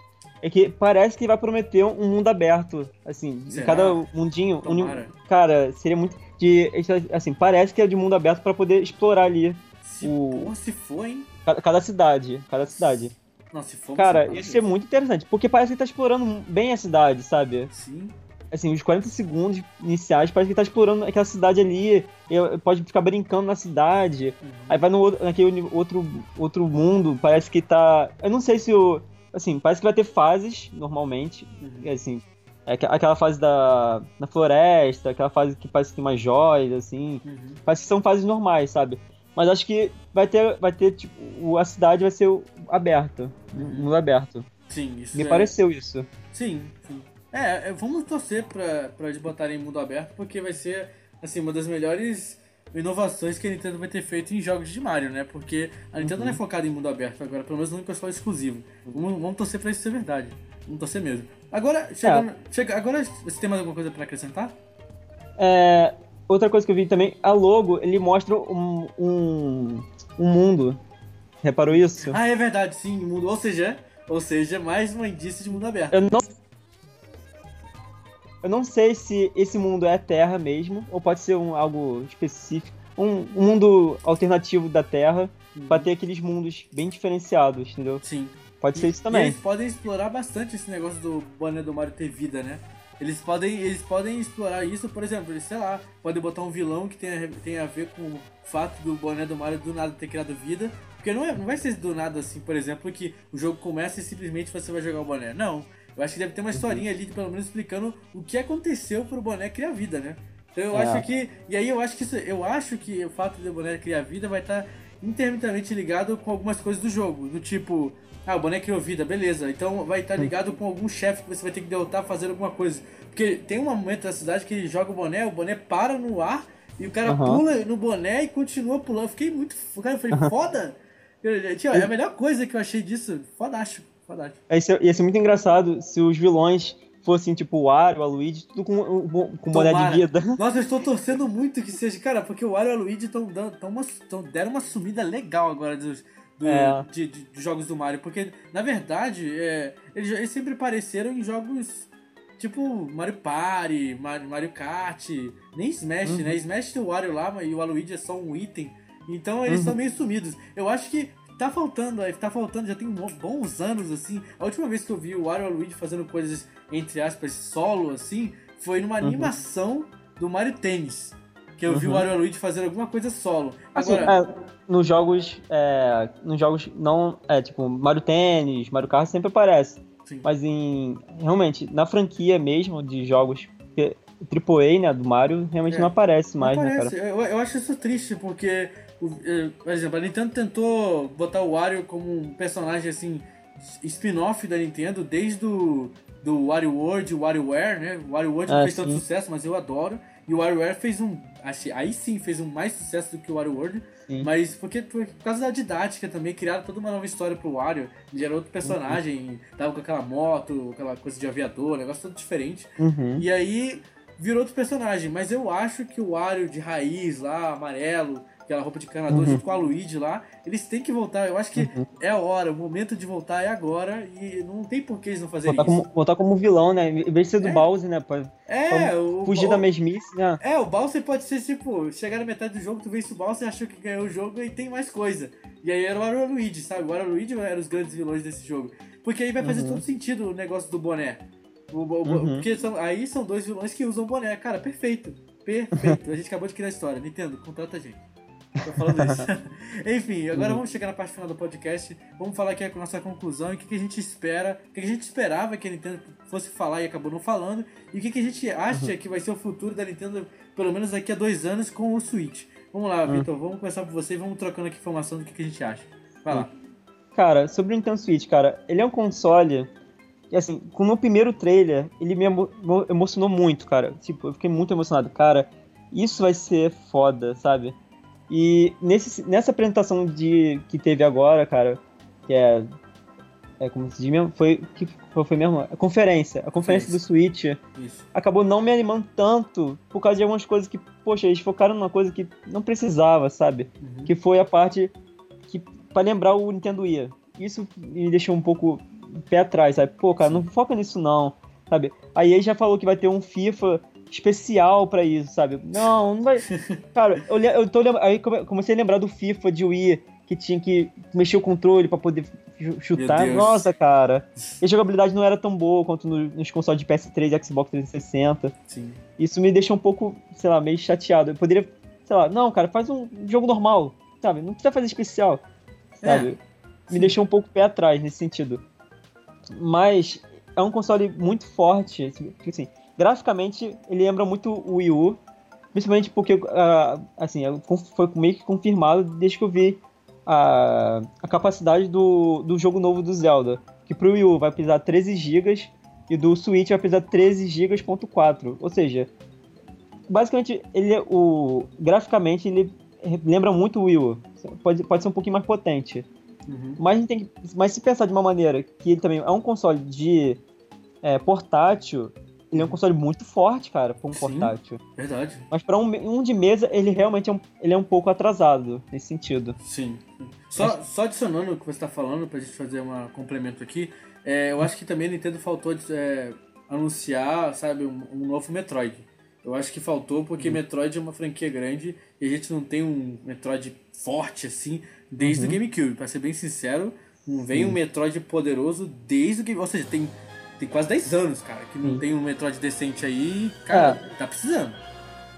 é que parece que vai prometer um mundo aberto. Assim,
Será?
cada mundinho.
Tomara.
Cara, seria muito. De, assim, parece que é de mundo aberto pra poder explorar ali
Se,
O-
porra, se for, hein?
cada, cada cidade. Cada cidade.
Não, se for.
Cara, isso é muito interessante, porque parece que tá explorando bem a cidade, sabe?
Sim.
Assim, os 40 segundos iniciais parece que tá explorando aquela cidade ali, e pode ficar brincando na cidade.
Uhum.
Aí vai no outro, naquele outro, outro mundo, parece que tá. Eu não sei se o. Assim, parece que vai ter fases, normalmente.
Uhum.
Assim, é aquela fase da. na floresta, aquela fase que parece que tem umas joias, assim.
Uhum.
Parece que são fases normais, sabe? Mas acho que vai ter, vai ter tipo, a cidade vai ser aberta,
Uhum.
mundo aberto.
Sim, isso
Me
é-
pareceu isso.
Sim, sim. É, é, vamos torcer pra, pra eles botarem mundo aberto, porque vai ser, assim, uma das melhores inovações que a Nintendo vai ter feito em jogos de Mario, né? Porque a Nintendo não é focada em mundo aberto agora, pelo menos não em console exclusivo. Vamos, vamos torcer pra isso ser verdade. Vamos torcer mesmo. Agora, chegando, chega, agora você tem mais alguma coisa pra acrescentar?
É, outra coisa que eu vi também, a logo, ele mostra um, um, um mundo. Reparou isso?
Ah, é verdade, sim, mundo. Ou seja, ou seja, mais um indício de mundo aberto.
Eu não. Eu não sei se esse mundo é a Terra mesmo, ou pode ser um, algo específico. Um, um mundo alternativo da Terra, pra ter aqueles mundos bem diferenciados, entendeu?
Sim.
Pode ser isso
E
também.
eles podem explorar bastante esse negócio do boné do Mario ter vida, né? Eles podem, eles podem explorar isso, por exemplo, eles, sei lá, podem botar um vilão que tenha, tenha a ver com o fato do boné do Mario do nada ter criado vida. Porque não, é, não vai ser do nada assim, por exemplo, que o jogo começa e simplesmente você vai jogar o boné. Não. Eu acho que deve ter uma historinha ali, pelo menos explicando o que aconteceu pro boné criar vida, né? Então eu
É.
acho que. E aí eu acho que isso, eu acho que o fato do boné criar vida vai estar intermitamente ligado com algumas coisas do jogo. Do tipo, ah, o boné criou vida, beleza. Então vai estar ligado com algum chefe que você vai ter que derrotar fazendo alguma coisa. Porque tem um momento da cidade que ele joga o boné, o boné para no ar e o cara pula no boné e continua pulando. Eu fiquei muito. Cara, eu falei, foda! Eu- Tio, é a melhor coisa que eu achei disso. Fodástico, fodástico.
Ia ser, ia ser muito engraçado se os vilões fossem tipo o Wario, a Luigi, tudo com, com boné
Tomara.
de vida.
Nossa, eu estou torcendo muito que seja, cara, porque o Wario e a Luigi estão dando, tão uma, tão, deram uma sumida legal agora dos, do-
É.
de, de- dos jogos do Mario, porque na verdade é, eles, eles sempre apareceram em jogos tipo Mario Party, Mario, Mario Kart, nem Smash,
Uhum.
né? Smash tem o Wario lá mas- e o Luigi é só um item, então eles
Uhum.
são meio sumidos. Eu acho que tá faltando, tá faltando, já tem bons anos, assim. A última vez que eu vi o Wario Luigi fazendo coisas, entre aspas, solo, assim, foi numa uhum. animação do Mario Tennis. Que eu uhum. vi o uhum. Wario Luigi fazendo alguma coisa solo.
Assim, Agora... É, nos jogos. É, nos jogos não. É, tipo, Mario Tennis, Mario Kart sempre aparece. Sim. Mas em. Realmente, na franquia mesmo de jogos. AAA, né, do Mario, realmente é, não aparece mais,
não
aparece.
né, cara? Eu, eu acho isso triste, porque, por exemplo, a Nintendo tentou botar o Wario como um personagem, assim, spin-off da Nintendo desde do, do WarioWare, WarioWare, né? O WarioWare não ah, fez sim. tanto sucesso, mas eu adoro. E o WarioWare fez um. Achei, aí sim fez um mais sucesso do que o WarioWare. Mas porque por causa da didática também, criaram toda uma nova história pro Wario. Era outro personagem, uhum. tava com aquela moto, aquela coisa de aviador, um negócio todo diferente.
Uhum.
E aí virou outro personagem. Mas eu acho que o Wario de raiz lá, amarelo, aquela roupa de canador uhum. junto com a Luigi lá, eles têm que voltar. Eu acho que uhum. é a hora, o momento de voltar é agora e não tem por que eles não fazerem
voltar
isso.
Como, voltar como vilão, né? Em vez de ser do é. Bowser, né? Pra,
é, o,
fugir o, da mesmice, né?
É, o Bowser pode ser tipo, chegar na metade do jogo, tu vence o Bowser, achou que ganhou o jogo e tem mais coisa. E aí era o Luigi, sabe? O Luigi era os grandes vilões desse jogo. Porque aí vai fazer uhum. todo sentido o negócio do boné. O, o, uhum. Porque são, aí são dois vilões que usam boné. Cara, perfeito. Perfeito. a gente acabou de criar a história. Nintendo, contrata a gente. Tô falando isso. Enfim, agora uhum. vamos chegar na parte final do podcast. Vamos falar aqui a nossa conclusão e o que, que a gente espera, o que, que a gente esperava que a Nintendo fosse falar e acabou não falando, e o que, que a gente acha uhum. que vai ser o futuro da Nintendo, pelo menos daqui a dois anos, com o Switch. Vamos lá, uhum. Vitor, vamos começar por você e vamos trocando aqui informação do que, que a gente acha. Vai lá.
Cara, sobre o Nintendo Switch, cara, ele é um console e assim, com o meu primeiro trailer, ele me emo emocionou muito, cara. Tipo, eu fiquei muito emocionado. Cara, isso vai ser foda, sabe? E nesse, nessa apresentação de, que teve agora, cara, que é. É como se diz mesmo? Foi, que foi mesmo? A conferência. A conferência do Switch
Isso.
acabou não me animando tanto por causa de algumas coisas que, poxa, eles focaram numa coisa que não precisava, sabe? Uhum. Que foi a parte que. para lembrar o Nintendo Wii. Isso me deixou um pouco pé atrás, sabe? Pô, cara, não foca nisso não, sabe? Aí ele já falou que vai ter um FIFA especial para isso, sabe? Não, não vai. Cara, eu, eu tô aí comecei a lembrar do FIFA de Wii que tinha que mexer o controle para poder chutar. Nossa, cara. E a jogabilidade não era tão boa quanto nos consoles de PS3 e Xbox 360.
Sim.
Isso me deixou um pouco, sei lá, meio chateado. Eu poderia, sei lá, não, cara, faz um jogo normal, sabe? Não precisa fazer especial, sabe? É. Me deixou um pouco pé atrás nesse sentido. Mas é um console muito forte, assim, graficamente ele lembra muito o Wii U, principalmente porque, uh, assim, foi meio que confirmado desde que eu vi a, a capacidade do, do jogo novo do Zelda, que pro Wii U vai precisar 13 GB e do Switch vai precisar 13 GB.4, ou seja, basicamente ele o graficamente ele lembra muito o Wii U, pode, pode ser um pouquinho mais potente.
Uhum.
Mas, tem que, mas se pensar de uma maneira que ele também é um console de é, portátil, ele é um console muito forte, cara, para um Sim, portátil.
Verdade.
Mas para um, um, de mesa, ele realmente é um, ele é um pouco atrasado nesse sentido.
Sim. Só, só adicionando o que você está falando, para a gente fazer um complemento aqui, é, eu acho que também a Nintendo faltou é, anunciar, sabe, um, um, novo Metroid. Eu acho que faltou porque uhum. Metroid é uma franquia grande e a gente não tem um Metroid forte assim desde uhum. o GameCube. Para ser bem sincero, não vem um Metroid poderoso desde o GameCube. Ou seja, tem tem quase 10 anos, cara, que não Sim. tem um Metroid decente aí. Cara, é. tá precisando.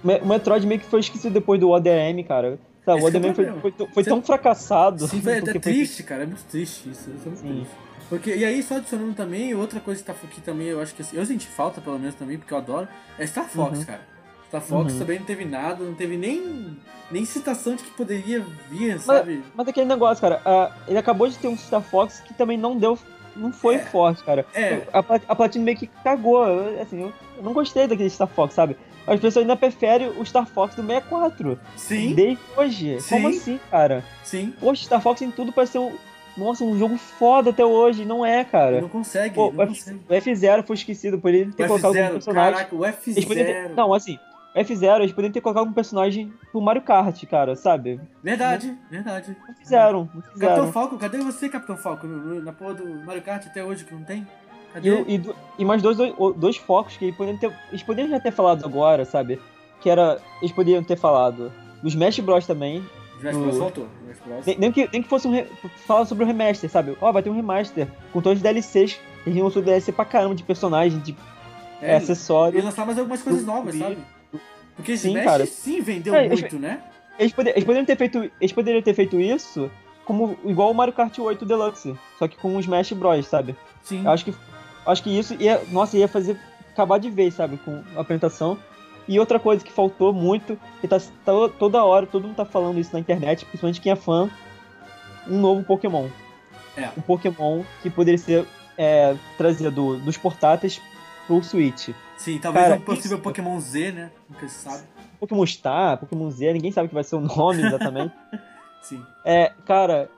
O Metroid meio que foi esquecido depois do ODM, cara. Tá, o ODM foi, foi, foi tão fracassado.
Sim, foi, é triste, foi... cara. É muito triste isso. isso é muito Sim. triste. Porque, e aí, só adicionando também, outra coisa que tá aqui também, eu acho que assim, eu senti falta, pelo menos também, porque eu adoro, é Star Fox, uhum. cara. Star Fox uhum. também não teve nada, não teve nem, nem citação de que poderia vir, sabe?
Mas, mas aquele negócio, cara, uh, ele acabou de ter um Star Fox que também não deu não foi é. forte, cara.
É.
A, a Platinum meio que cagou. Assim, eu, eu não gostei daquele Star Fox, sabe? As pessoas ainda preferem o Star Fox do 64.
Sim.
Desde hoje. Sim. Como assim, cara?
Sim.
Poxa, Star Fox em tudo parece ser um. Nossa, um jogo foda até hoje. Não é, cara.
Não consegue. Pô, não
o, F, o F0 foi esquecido por ele ter colocado como personagem.
Caraca, o F0.
Não, assim, F0, eles poderiam ter colocado um personagem pro Mario Kart, cara, sabe?
Verdade, não, verdade.
Não fizeram, não fizeram.
Capitão Falco, cadê você, Capitão Falco? Na porra do Mario Kart até hoje que não tem? Cadê?
E, e, e mais dois, dois, dois, focos que eles poderiam, ter, eles poderiam já ter falado agora, sabe? Que era. Eles poderiam ter falado. Dos Smash Bros também.
Smash Bros Bros.
Nem, que, nem que fosse um. Re... Fala sobre o remaster, sabe? Ó, vai ter um remaster com todos os DLCs. Eles lançou DLC pra caramba de personagens, de
É,
acessórios.
E lançar mais algumas coisas novas, sabe? Porque
Sim,
Smash
cara.
sim vendeu
É,
muito, né?
Eles, poder- eles poderiam ter feito. Eles poderiam ter feito isso como igual o Mario Kart 8 Deluxe. Só que com o Smash Bros, sabe?
Sim.
Eu acho que, acho que isso ia, nossa, ia fazer acabar de vez, sabe, com a apresentação. E outra coisa que faltou muito, que tá, tá toda hora, todo mundo tá falando isso na internet, principalmente quem é fã, um novo Pokémon.
É.
Um Pokémon que poderia ser é, trazido dos portáteis pro Switch.
Sim, talvez
Cara,
um possível
isso-
Pokémon Z, né? Nunca se sabe.
Pokémon Star, Pokémon Z, ninguém sabe o que vai ser o nome exatamente.
Sim.
É, cara,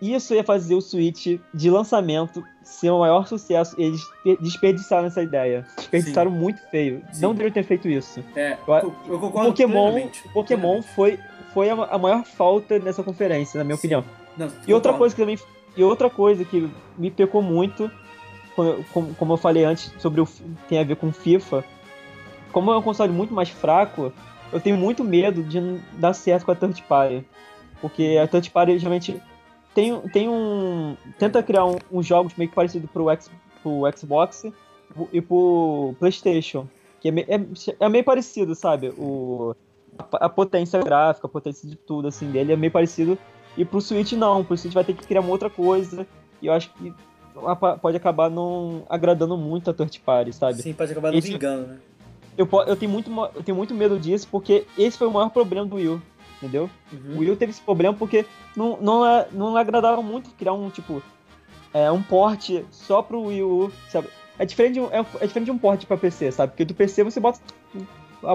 isso ia fazer o Switch de lançamento ser o maior sucesso. Eles pe- desperdiçaram essa ideia. Desperdiçaram muito feio.
Sim.
Não deveriam ter feito isso.
É,
Eu-
eu, concordo
Pokémon,
plenamente.
Pokémon
Plenamente.
foi, foi a, maior falta nessa conferência, na minha
Sim.
opinião.
Não,
E outra
concordo.
coisa que também. E outra coisa que me pecou muito, como, eu falei antes, sobre o tem a ver com FIFA. Como é um console muito mais fraco, eu tenho muito medo de não dar certo com a third party. Porque a third party geralmente tem, tem um. Tenta criar um- uns jogos meio que parecidos pro, X, pro Xbox e pro Playstation. Que é, me- é, é meio parecido, sabe? O, a, a potência gráfica, a potência de tudo assim dele é meio parecido. E pro Switch não, pro Switch vai ter que criar uma outra coisa. E eu acho que pode acabar não agradando muito a third party, sabe?
Sim, pode acabar não
Esse-
vingando, né?
Eu, eu, tenho muito, eu tenho muito medo disso, porque esse foi o maior problema do Wii U, entendeu?
Uhum.
O Wii U teve esse problema porque não, não, é, não agradava muito criar um, tipo, é, um port só pro Wii U, sabe? É diferente, de um- é, é diferente de um port pra PC, sabe? Porque do PC você bota,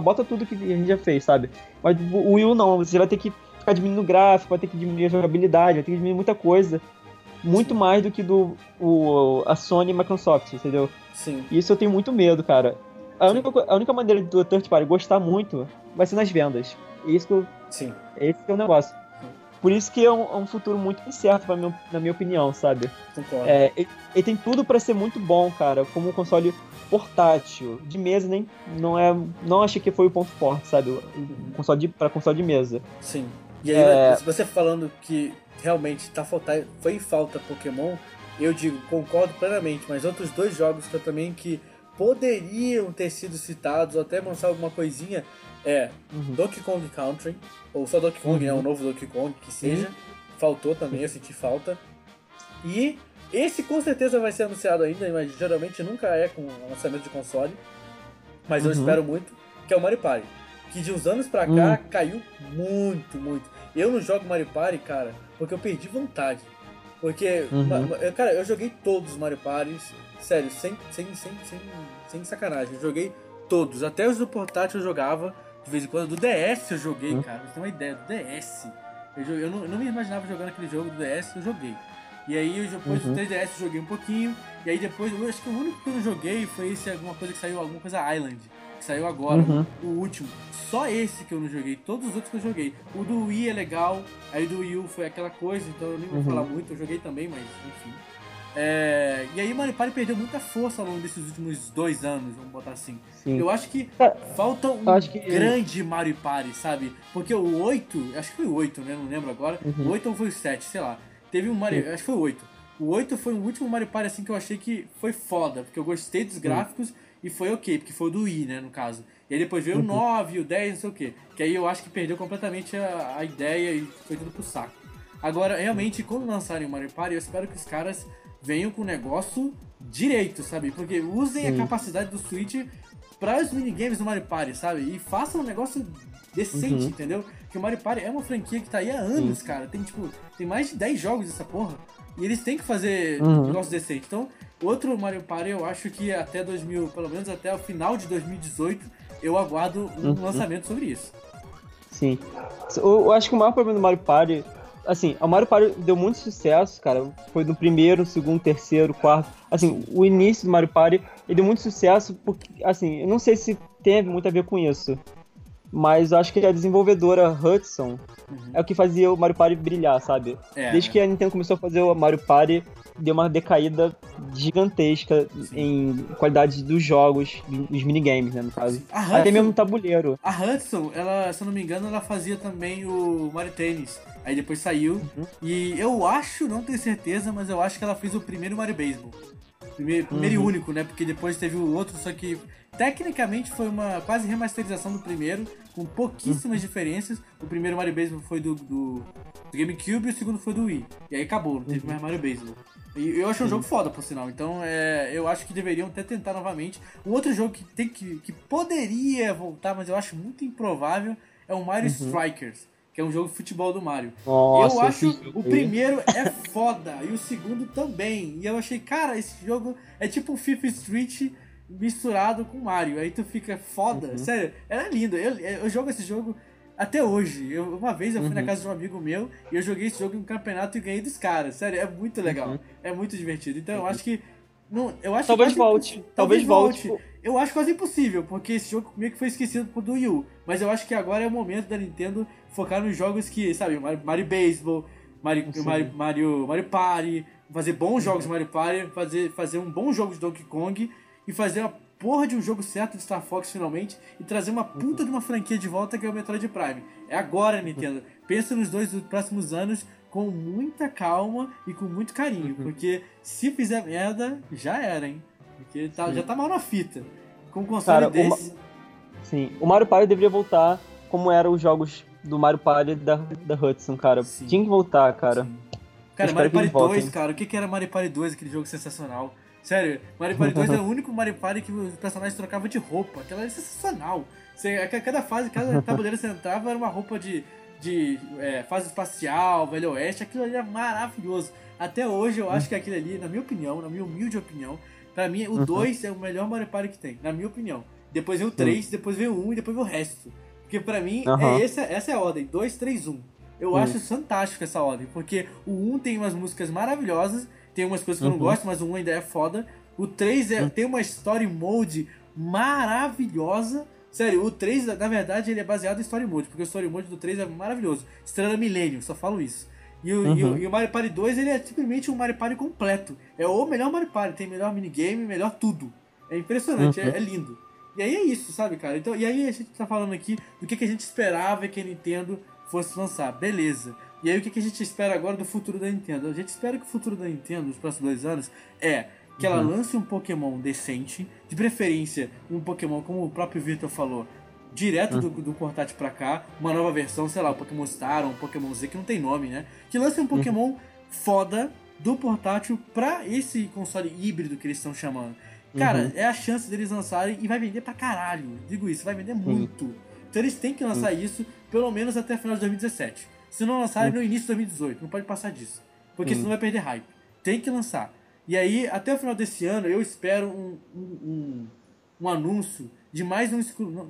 bota tudo que a gente já fez, sabe? Mas o Wii U não, você vai ter que ficar diminuindo o gráfico, vai ter que diminuir a jogabilidade, vai ter que diminuir muita coisa. Muito mais do que do o, a Sony e Microsoft, entendeu?
Sim.
Isso eu tenho muito medo, cara. A única, a única maneira do third party gostar muito vai ser nas vendas. E Isso que eu,
Sim.
esse que é o negócio. Por isso que é um, é um futuro muito incerto, pra na minha opinião, sabe?
Concordo.
É, ele, ele tem tudo pra ser muito bom, cara, como um console portátil. De mesa nem não é, não achei que foi o ponto forte, sabe? O, o console de, pra console de mesa.
Sim. E aí,
É.
se você falando que realmente tá faltar, foi falta Pokémon, eu digo, concordo plenamente, mas outros dois jogos que eu também que poderiam ter sido citados ou até mostrar alguma coisinha é
Uhum.
Donkey Kong Country, ou só Donkey Kong, né?
Uhum.
O novo Donkey Kong, que seja. Faltou também, eu senti falta. E esse com certeza vai ser anunciado ainda, mas geralmente nunca é com lançamento de console. Mas eu
Uhum.
espero muito, que é o Mario Party. Que de uns anos pra cá caiu muito, muito. Eu não jogo Mario Party, cara, porque eu perdi vontade. Porque,
Uhum.
cara, eu joguei todos os Mario Parties, sério, sem, sem, sem, sem, sem sacanagem. Eu joguei todos, até os do portátil eu jogava, de vez em quando. Do DS eu joguei,
Uhum.
cara, pra você ter uma ideia, do DS. Eu, joguei- eu, não, eu não me imaginava jogando aquele jogo do DS, eu joguei. E aí eu, depois
Uhum.
do 3DS eu joguei um pouquinho, e aí depois, eu acho que o único que eu não joguei foi esse, alguma coisa que saiu, alguma coisa Island, que saiu agora,
Uhum.
o último. Só esse que eu não joguei, todos os outros que eu joguei. O do Wii é legal, aí o do Wii U foi aquela coisa, então eu nem vou
Uhum.
falar muito, eu joguei também, mas enfim. É, e aí Mario Party perdeu muita força ao longo desses últimos dois anos, vamos botar assim.
Sim.
Eu acho que
Cara,
falta um
que-
grande Mario Party, sabe? Porque o 8, acho que foi o 8, né? Não lembro agora.
Uhum.
O 8 ou foi o 7, sei lá. Teve um Mario, acho que foi o 8. O 8 foi o último Mario Party assim que eu achei que foi foda, porque eu gostei dos gráficos e foi ok, porque foi o do Wii, né, no caso. E aí depois veio o 9, o 10, não sei o que. Que aí eu acho que perdeu completamente a, a ideia e foi tudo pro saco. Agora, realmente, quando lançarem o Mario Party, eu espero que os caras venham com o negócio direito, sabe? Porque usem a
Sim.
capacidade do Switch para os minigames do Mario Party, sabe? E façam um negócio decente,
Uhum.
entendeu? Porque o Mario Party é uma franquia que tá aí há anos, cara. Tem, tipo, tem mais de 10 jogos dessa porra. E eles têm que fazer
Uhum.
um negócio decente. Então, outro Mario Party eu acho que até 2000, pelo menos até o final de 2018, eu aguardo um
Uhum.
lançamento sobre isso.
Sim. Eu, eu acho que o maior problema do Mario Party. Assim, o Mario Party deu muito sucesso, cara. Foi no primeiro, segundo, terceiro, quarto. Assim, o início do Mario Party ele deu muito sucesso porque, assim, eu não sei se teve muito a ver com isso. Mas eu acho que a desenvolvedora Hudson é o que fazia o Mario Party brilhar, sabe?
É,
Desde
né?
que a Nintendo começou a fazer o Mario Party, deu uma decaída gigantesca em qualidade dos jogos, dos minigames, né, no caso.
A
Até
Hudson-
mesmo tabuleiro.
A Hudson, ela, se eu não me engano, ela fazia também o Mario Tennis. Aí depois saiu.
Uhum.
E eu acho, não tenho certeza, mas eu acho que ela fez o primeiro Mario Baseball. Primeiro, primeiro
Uhum.
e único, né? Porque depois teve o outro, só que tecnicamente foi uma quase remasterização do primeiro, com pouquíssimas
Uhum.
diferenças. O primeiro Mario Baseball foi do, do, do GameCube e o segundo foi do Wii. E aí acabou, não teve
Uhum.
mais Mario Baseball. E eu acho um jogo foda, por sinal. Então é, eu acho que deveriam até tentar novamente. Um outro jogo que, tem que, que poderia voltar, mas eu acho muito improvável, é o Mario Strikers, que é um jogo de futebol do Mario.
Uhum. Nossa,
eu acho
esse
o
aí.
primeiro é foda e o segundo também. E eu achei, cara, esse jogo é tipo um Fifth Street misturado com Mario. Aí tu fica foda.
Uhum.
Sério, era lindo. Eu, eu jogo esse jogo até hoje. Eu- uma vez eu fui na
Uhum.
casa de um amigo meu e eu joguei esse jogo em um campeonato e ganhei dos caras. Sério, é muito legal.
Uhum.
É muito divertido. Então eu acho que. Não, eu acho
Talvez
quase
volte.
imposs-
Talvez volte.
Eu acho quase impossível, porque esse jogo meio que foi esquecido por do Wii U. Mas eu acho que agora é o momento da Nintendo focar nos jogos que, sabe, Mario, Mario Baseball, Mario,
Sim.
Mario, Mario, Mario Party, fazer bons jogos de Mario Party, fazer, fazer um bom jogo de Donkey Kong e fazer uma porra de um jogo certo de Star Fox finalmente e trazer uma puta de uma franquia de volta que é o Metroid Prime. É agora, Nintendo. Pensa nos dois dos próximos anos com muita calma e com muito carinho, porque se fizer merda, já era, hein? Porque tá- já tá mal na fita. Com um console
Cara,
desse.
Sim, o Mario Party deveria voltar como eram os jogos do Mario Party da, da Hudson, cara.
Sim.
Tinha que voltar, cara.
Sim. Cara, Mario Party
eles voltem.
2, cara, o que, que era Mario Party 2, aquele jogo sensacional? Sério, Mario Party 2 era o único Mario Party que os personagens trocavam de roupa. Aquela era sensacional. Você, a cada fase, cada tabuleiro que você entrava era uma roupa de, de é, fase espacial, Velho Oeste. Aquilo ali era maravilhoso. Até hoje eu acho que aquilo ali, na minha opinião, na minha humilde opinião, pra mim o 2 é o melhor Mario Party que tem, na minha opinião. Depois vem o 3, depois vem o 1 e depois vem o resto. Porque pra mim,
Aham.
é essa, essa é a ordem, 2, 3, 1. Eu
Hum.
acho fantástico essa ordem, porque o 1 tem umas músicas maravilhosas, tem umas coisas que eu não
Uhum.
gosto, mas o 1 ainda é foda. O 3 é, tem uma story mode maravilhosa. Sério, o 3, na verdade, ele é baseado em story mode, porque o story mode do 3 é maravilhoso. Estrela Millennium, só falo isso. E o, e o-
Uhum.
e o Mario Party 2, ele é simplesmente um Mario Party completo. É o melhor Mario Party, tem melhor minigame, melhor tudo. É impressionante,
Uhum.
é, é lindo. E aí é isso, sabe, cara? Então, e aí a gente tá falando aqui do que, que a gente esperava que a Nintendo fosse lançar. Beleza. E aí o que, a gente espera agora do futuro da Nintendo? A gente espera que o futuro da Nintendo nos próximos dois anos é que ela lance um Pokémon decente, de preferência um Pokémon, como o próprio Victor falou, direto do, do portátil pra cá, uma nova versão, sei lá, o Pokémon Star ou um Pokémon Z, que não tem nome, né? Que lance um Pokémon foda do portátil pra esse console híbrido que eles estão chamando. Cara,
Uhum.
é a chance deles lançarem e vai vender pra caralho. Digo isso, vai vender muito. Então eles têm que lançar isso pelo menos até final de 2017. Se não lançarem no início de 2018, não pode passar disso. Porque senão vai perder hype. Tem que lançar. E aí, até o final desse ano, eu espero um, um, um, um anúncio de mais um,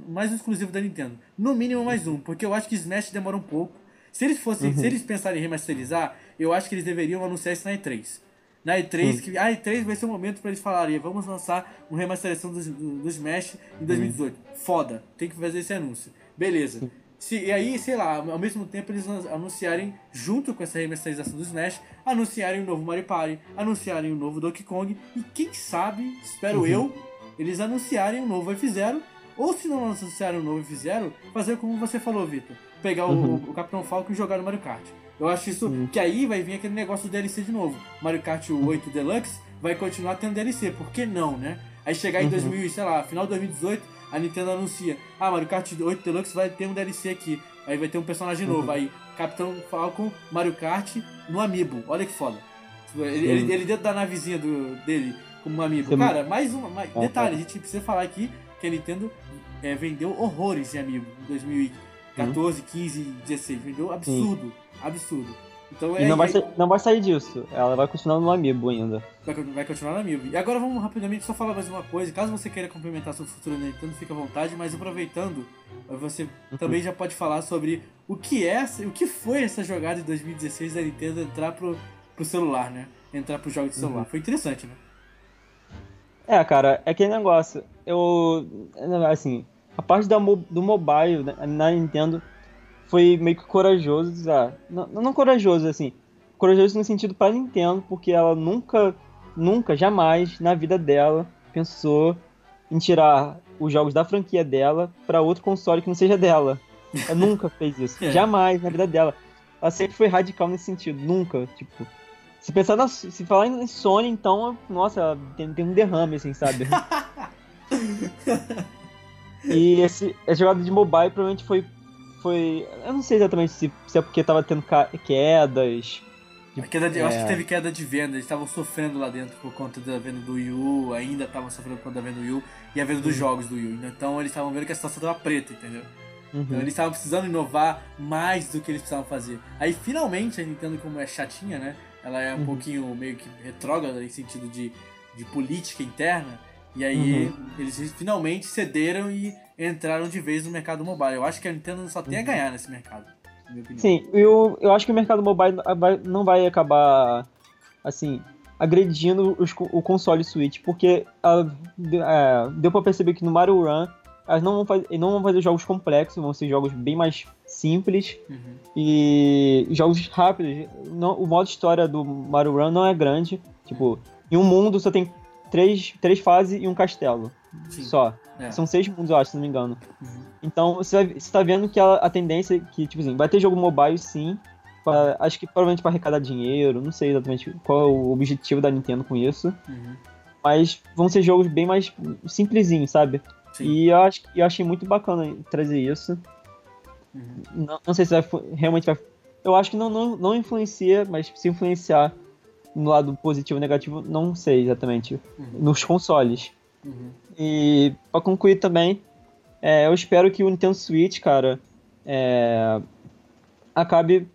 mais um exclusivo da Nintendo. No mínimo mais um, porque eu acho que Smash demora um pouco. Se eles fossem, se eles pensarem em remasterizar, eu acho que eles deveriam anunciar isso na E3. Na E3, que a E3 vai ser o momento pra eles falarem, vamos lançar uma remasterização do, do, do Smash em 2018. Foda, tem que fazer esse anúncio. Beleza. Se, e aí, sei lá, ao mesmo tempo eles anunciarem, junto com essa remasterização do Smash, anunciarem o novo Mario Party, anunciarem o novo Donkey Kong, e quem sabe, espero eu, eles anunciarem o novo F0, ou se não anunciarem o novo F0, fazer como você falou, Vitor, pegar o-
Uhum.
o, Capitão Falcon e jogar no Mario Kart. Eu acho isso que aí vai vir aquele negócio do DLC de novo. Mario Kart 8 Deluxe vai continuar tendo DLC, por que não, né? Aí chegar em 2000, sei lá, final de 2018, a Nintendo anuncia: Ah, Mario Kart 8 Deluxe vai ter um DLC aqui. Aí vai ter um personagem novo. Aí, Capitão Falcon, Mario Kart no Amiibo. Olha que foda. Tipo, Ele, ele, ele dentro da navezinha do, dele como um Amiibo.
Sim.
Cara, mais uma. Mais,
Ah,
detalhe, a gente precisa falar aqui que a Nintendo é, vendeu horrores de Amiibo em 2014, 15, 16. Vendeu absurdo. Absurdo. Então
E
é.
não vai,
é-
sa- não vai sair disso. Ela vai continuar no Amiibo ainda.
Vai, vai continuar na Milby. E agora vamos rapidamente só falar mais uma coisa. Caso você queira complementar sobre o futuro da Nintendo, fica à vontade. Mas aproveitando, você também já pode falar sobre o que é, o que foi essa jogada de 2016 da Nintendo entrar pro, pro celular, né? Entrar pro jogo de celular. Foi interessante, né?
É, cara, é aquele negócio. Eu. Assim, a parte da, do mobile né, na Nintendo foi meio que corajoso, ah, não, não corajoso assim, corajoso no sentido para Nintendo, porque ela nunca, nunca, jamais na vida dela pensou em tirar os jogos da franquia dela para outro console que não seja dela. Ela nunca fez isso, é. jamais na vida dela. Ela sempre foi radical nesse sentido, nunca, tipo, se pensar na, se falar em Sony, então, nossa, tem, tem um derrame, assim, sabe? e esse, essa jogada de mobile provavelmente foi. Foi eu não sei exatamente se, se é porque tava tendo quedas.
De, queda de, é... Eu acho que é. teve queda de venda, eles estavam sofrendo lá dentro por conta da venda do Wii U, ainda estavam sofrendo por conta da venda do Wii U e a venda dos uhum. jogos do Wii U. Então eles estavam vendo que a situação tava preta, entendeu? Uhum. Então eles estavam precisando inovar mais do que eles precisavam fazer. Aí finalmente a Nintendo, como é chatinha, né? Ela é um uhum. pouquinho meio que retrógrada em sentido de, de política interna. E aí uhum. eles finalmente cederam e entraram de vez no mercado mobile. Eu acho que a Nintendo só tem a ganhar nesse mercado.
Sim, eu, eu acho que o mercado mobile não vai acabar assim agredindo os, o console Switch, porque a, é, deu para perceber que no Mario Run elas não vão, fazer, não vão fazer jogos complexos, vão ser jogos bem mais simples uhum. e jogos rápidos. Não, o modo história do Mario Run não é grande. Tipo, em um mundo só tem três, três fases e um castelo. Sim. Só. É. São seis mundos, eu acho, se não me engano. Uhum. Então você, vai, você tá vendo que a, a tendência é que, tipo assim, vai ter jogo mobile sim. Pra, acho que provavelmente para arrecadar dinheiro, não sei exatamente qual é o objetivo da Nintendo com isso. Uhum. Mas vão ser jogos bem mais simplesinhos, sabe? Sim. E eu, acho, eu achei muito bacana trazer isso. Uhum. Não, não, sei se vai, realmente vai. Eu acho que não, não, não influencia, mas se influenciar no lado positivo ou negativo, não sei exatamente. Uhum. Nos consoles. Uhum. E pra concluir também, é, eu espero que o Nintendo Switch, cara, é, acabe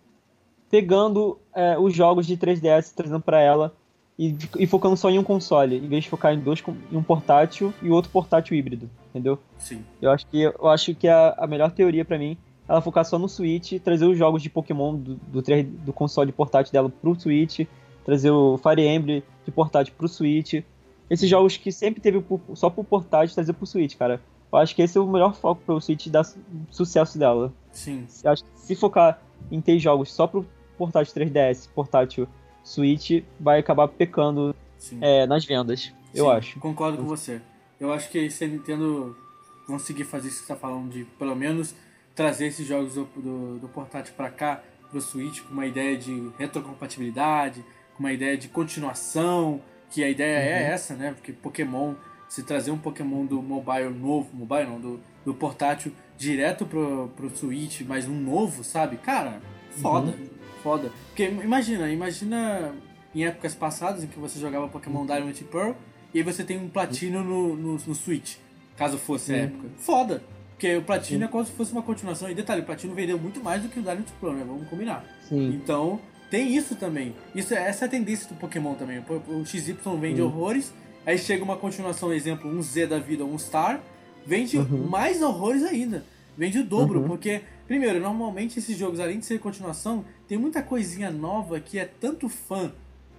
pegando é, os jogos de 3DS trazendo para ela e, e, focando só em um console, em vez de focar em dois, em um portátil e outro portátil híbrido, entendeu?
Sim.
Eu acho que eu acho que a, a melhor teoria para mim é ela focar só no Switch, trazer os jogos de Pokémon do, do, do console portátil dela pro Switch, trazer o Fire Emblem de portátil pro Switch. Esses jogos que sempre teve só pro portátil, trazer pro Switch, cara. Eu acho que esse é o melhor foco pro Switch dar sucesso dela.
Sim.
Eu acho que se focar em ter jogos só pro portátil 3DS, portátil Switch vai acabar pecando é, nas vendas, eu
Sim,
acho.
Concordo com você. Eu acho que se a Nintendo conseguir fazer isso que você está falando, de pelo menos trazer esses jogos do, do, do portátil para cá, pro Switch, com uma ideia de retrocompatibilidade, com uma ideia de continuação, que a ideia é uhum. é essa, né? Porque Pokémon, se trazer um Pokémon do mobile novo, mobile não, do, do portátil direto pro, pro Switch, mas um novo, sabe? Cara, foda. Uhum foda. Porque imagina, imagina em épocas passadas em que você jogava Pokémon Diamond e Pearl e aí você tem um platino no, no, no Switch, caso fosse a época. Foda! Porque o platino Sim. é como se fosse uma continuação. E detalhe, o platino vendeu muito mais do que o Diamond Pearl, né? Vamos combinar.
Sim.
Então, tem isso também. Isso, é, essa é a tendência do Pokémon também. O XY vende uhum. horrores, aí chega uma continuação, exemplo, um Z da vida, um Star, vende uhum. mais horrores ainda. Vende o dobro, uhum. porque, primeiro, normalmente esses jogos, além de ser continuação, tem muita coisinha nova que é tanto fã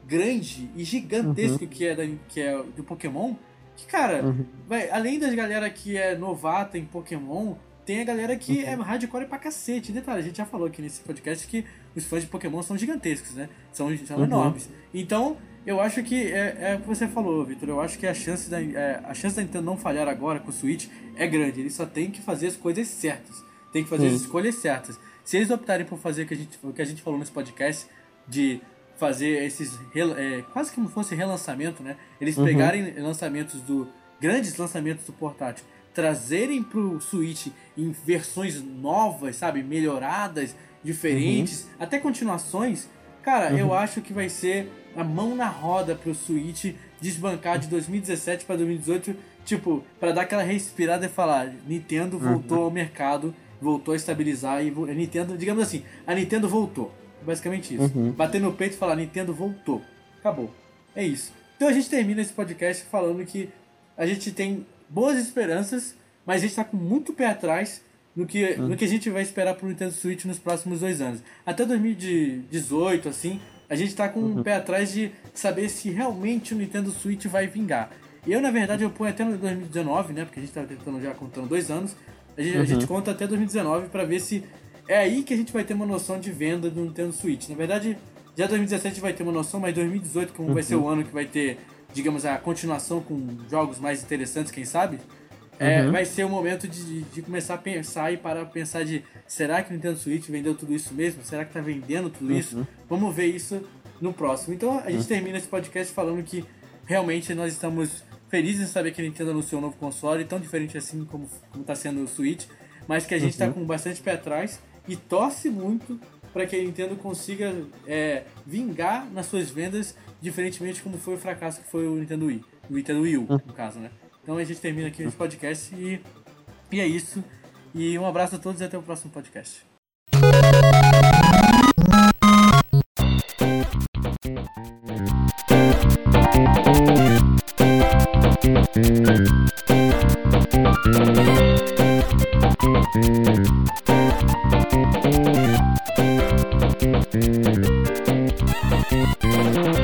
grande e gigantesco uhum. que, é da, que é do Pokémon, que, cara, uhum. vai, além das galera que é novata em Pokémon, tem a galera que é uhum. é hardcore pra cacete. Detalhe, a gente já falou aqui nesse podcast que os fãs de Pokémon são gigantescos, né? São, são uhum. enormes. Então, eu acho que é, é o que você falou, Vitor. Eu acho que a chance, da, é, a chance da Nintendo não falhar agora com o Switch é grande. Ele só tem que fazer as coisas certas. Tem que fazer as escolhas certas. Se eles optarem por fazer o que a gente, o que a gente falou nesse podcast, de fazer esses. É, quase como fosse relançamento, né? Eles uhum. pegarem lançamentos do. grandes lançamentos do portátil, trazerem pro Switch em versões novas, sabe? Melhoradas, diferentes, uhum. até continuações. Cara, uhum. eu acho que vai ser a mão na roda pro Switch desbancar de 2017 para 2018, tipo, para dar aquela respirada e falar: Nintendo uhum. voltou ao mercado, voltou a estabilizar e a Nintendo, digamos assim, a Nintendo voltou. Basicamente isso. Uhum. Bater no peito e falar: Nintendo voltou. Acabou. É isso. Então a gente termina esse podcast falando que a gente tem boas esperanças, mas a gente tá com muito pé atrás no que, uhum. no que a gente vai esperar pro Nintendo Switch nos próximos dois anos. Até 2018, assim, a gente tá com uhum. um pé atrás de saber se realmente o Nintendo Switch vai vingar. Eu, na verdade, eu ponho até no 2019, né? Porque a gente tá tentando já contando dois anos. A gente, a gente
Uhum.
conta até 2019 pra ver se é aí que a gente vai ter uma noção de venda do Nintendo Switch. Na verdade, já 2017 a gente vai ter uma noção, mas 2018, como vai ser
Uhum.
o ano que vai ter, digamos, a continuação com jogos mais interessantes, quem sabe? É,
Uhum.
vai ser o momento de, de começar a pensar e parar pra pensar de será que o Nintendo Switch vendeu tudo isso mesmo? Será que tá vendendo tudo isso? Vamos ver isso no próximo. Então a gente termina esse podcast falando que realmente nós estamos felizes em saber que a Nintendo anunciou um novo console, tão diferente assim como, como tá sendo o Switch, mas que a gente tá com bastante pé atrás e torce muito para que a Nintendo consiga é, vingar nas suas vendas, diferentemente como foi o fracasso que foi o Nintendo Wii, o Nintendo Wii U, no caso, né? Então a gente termina aqui esse podcast e, e é isso. E um abraço a todos e até o próximo podcast.
Uhum.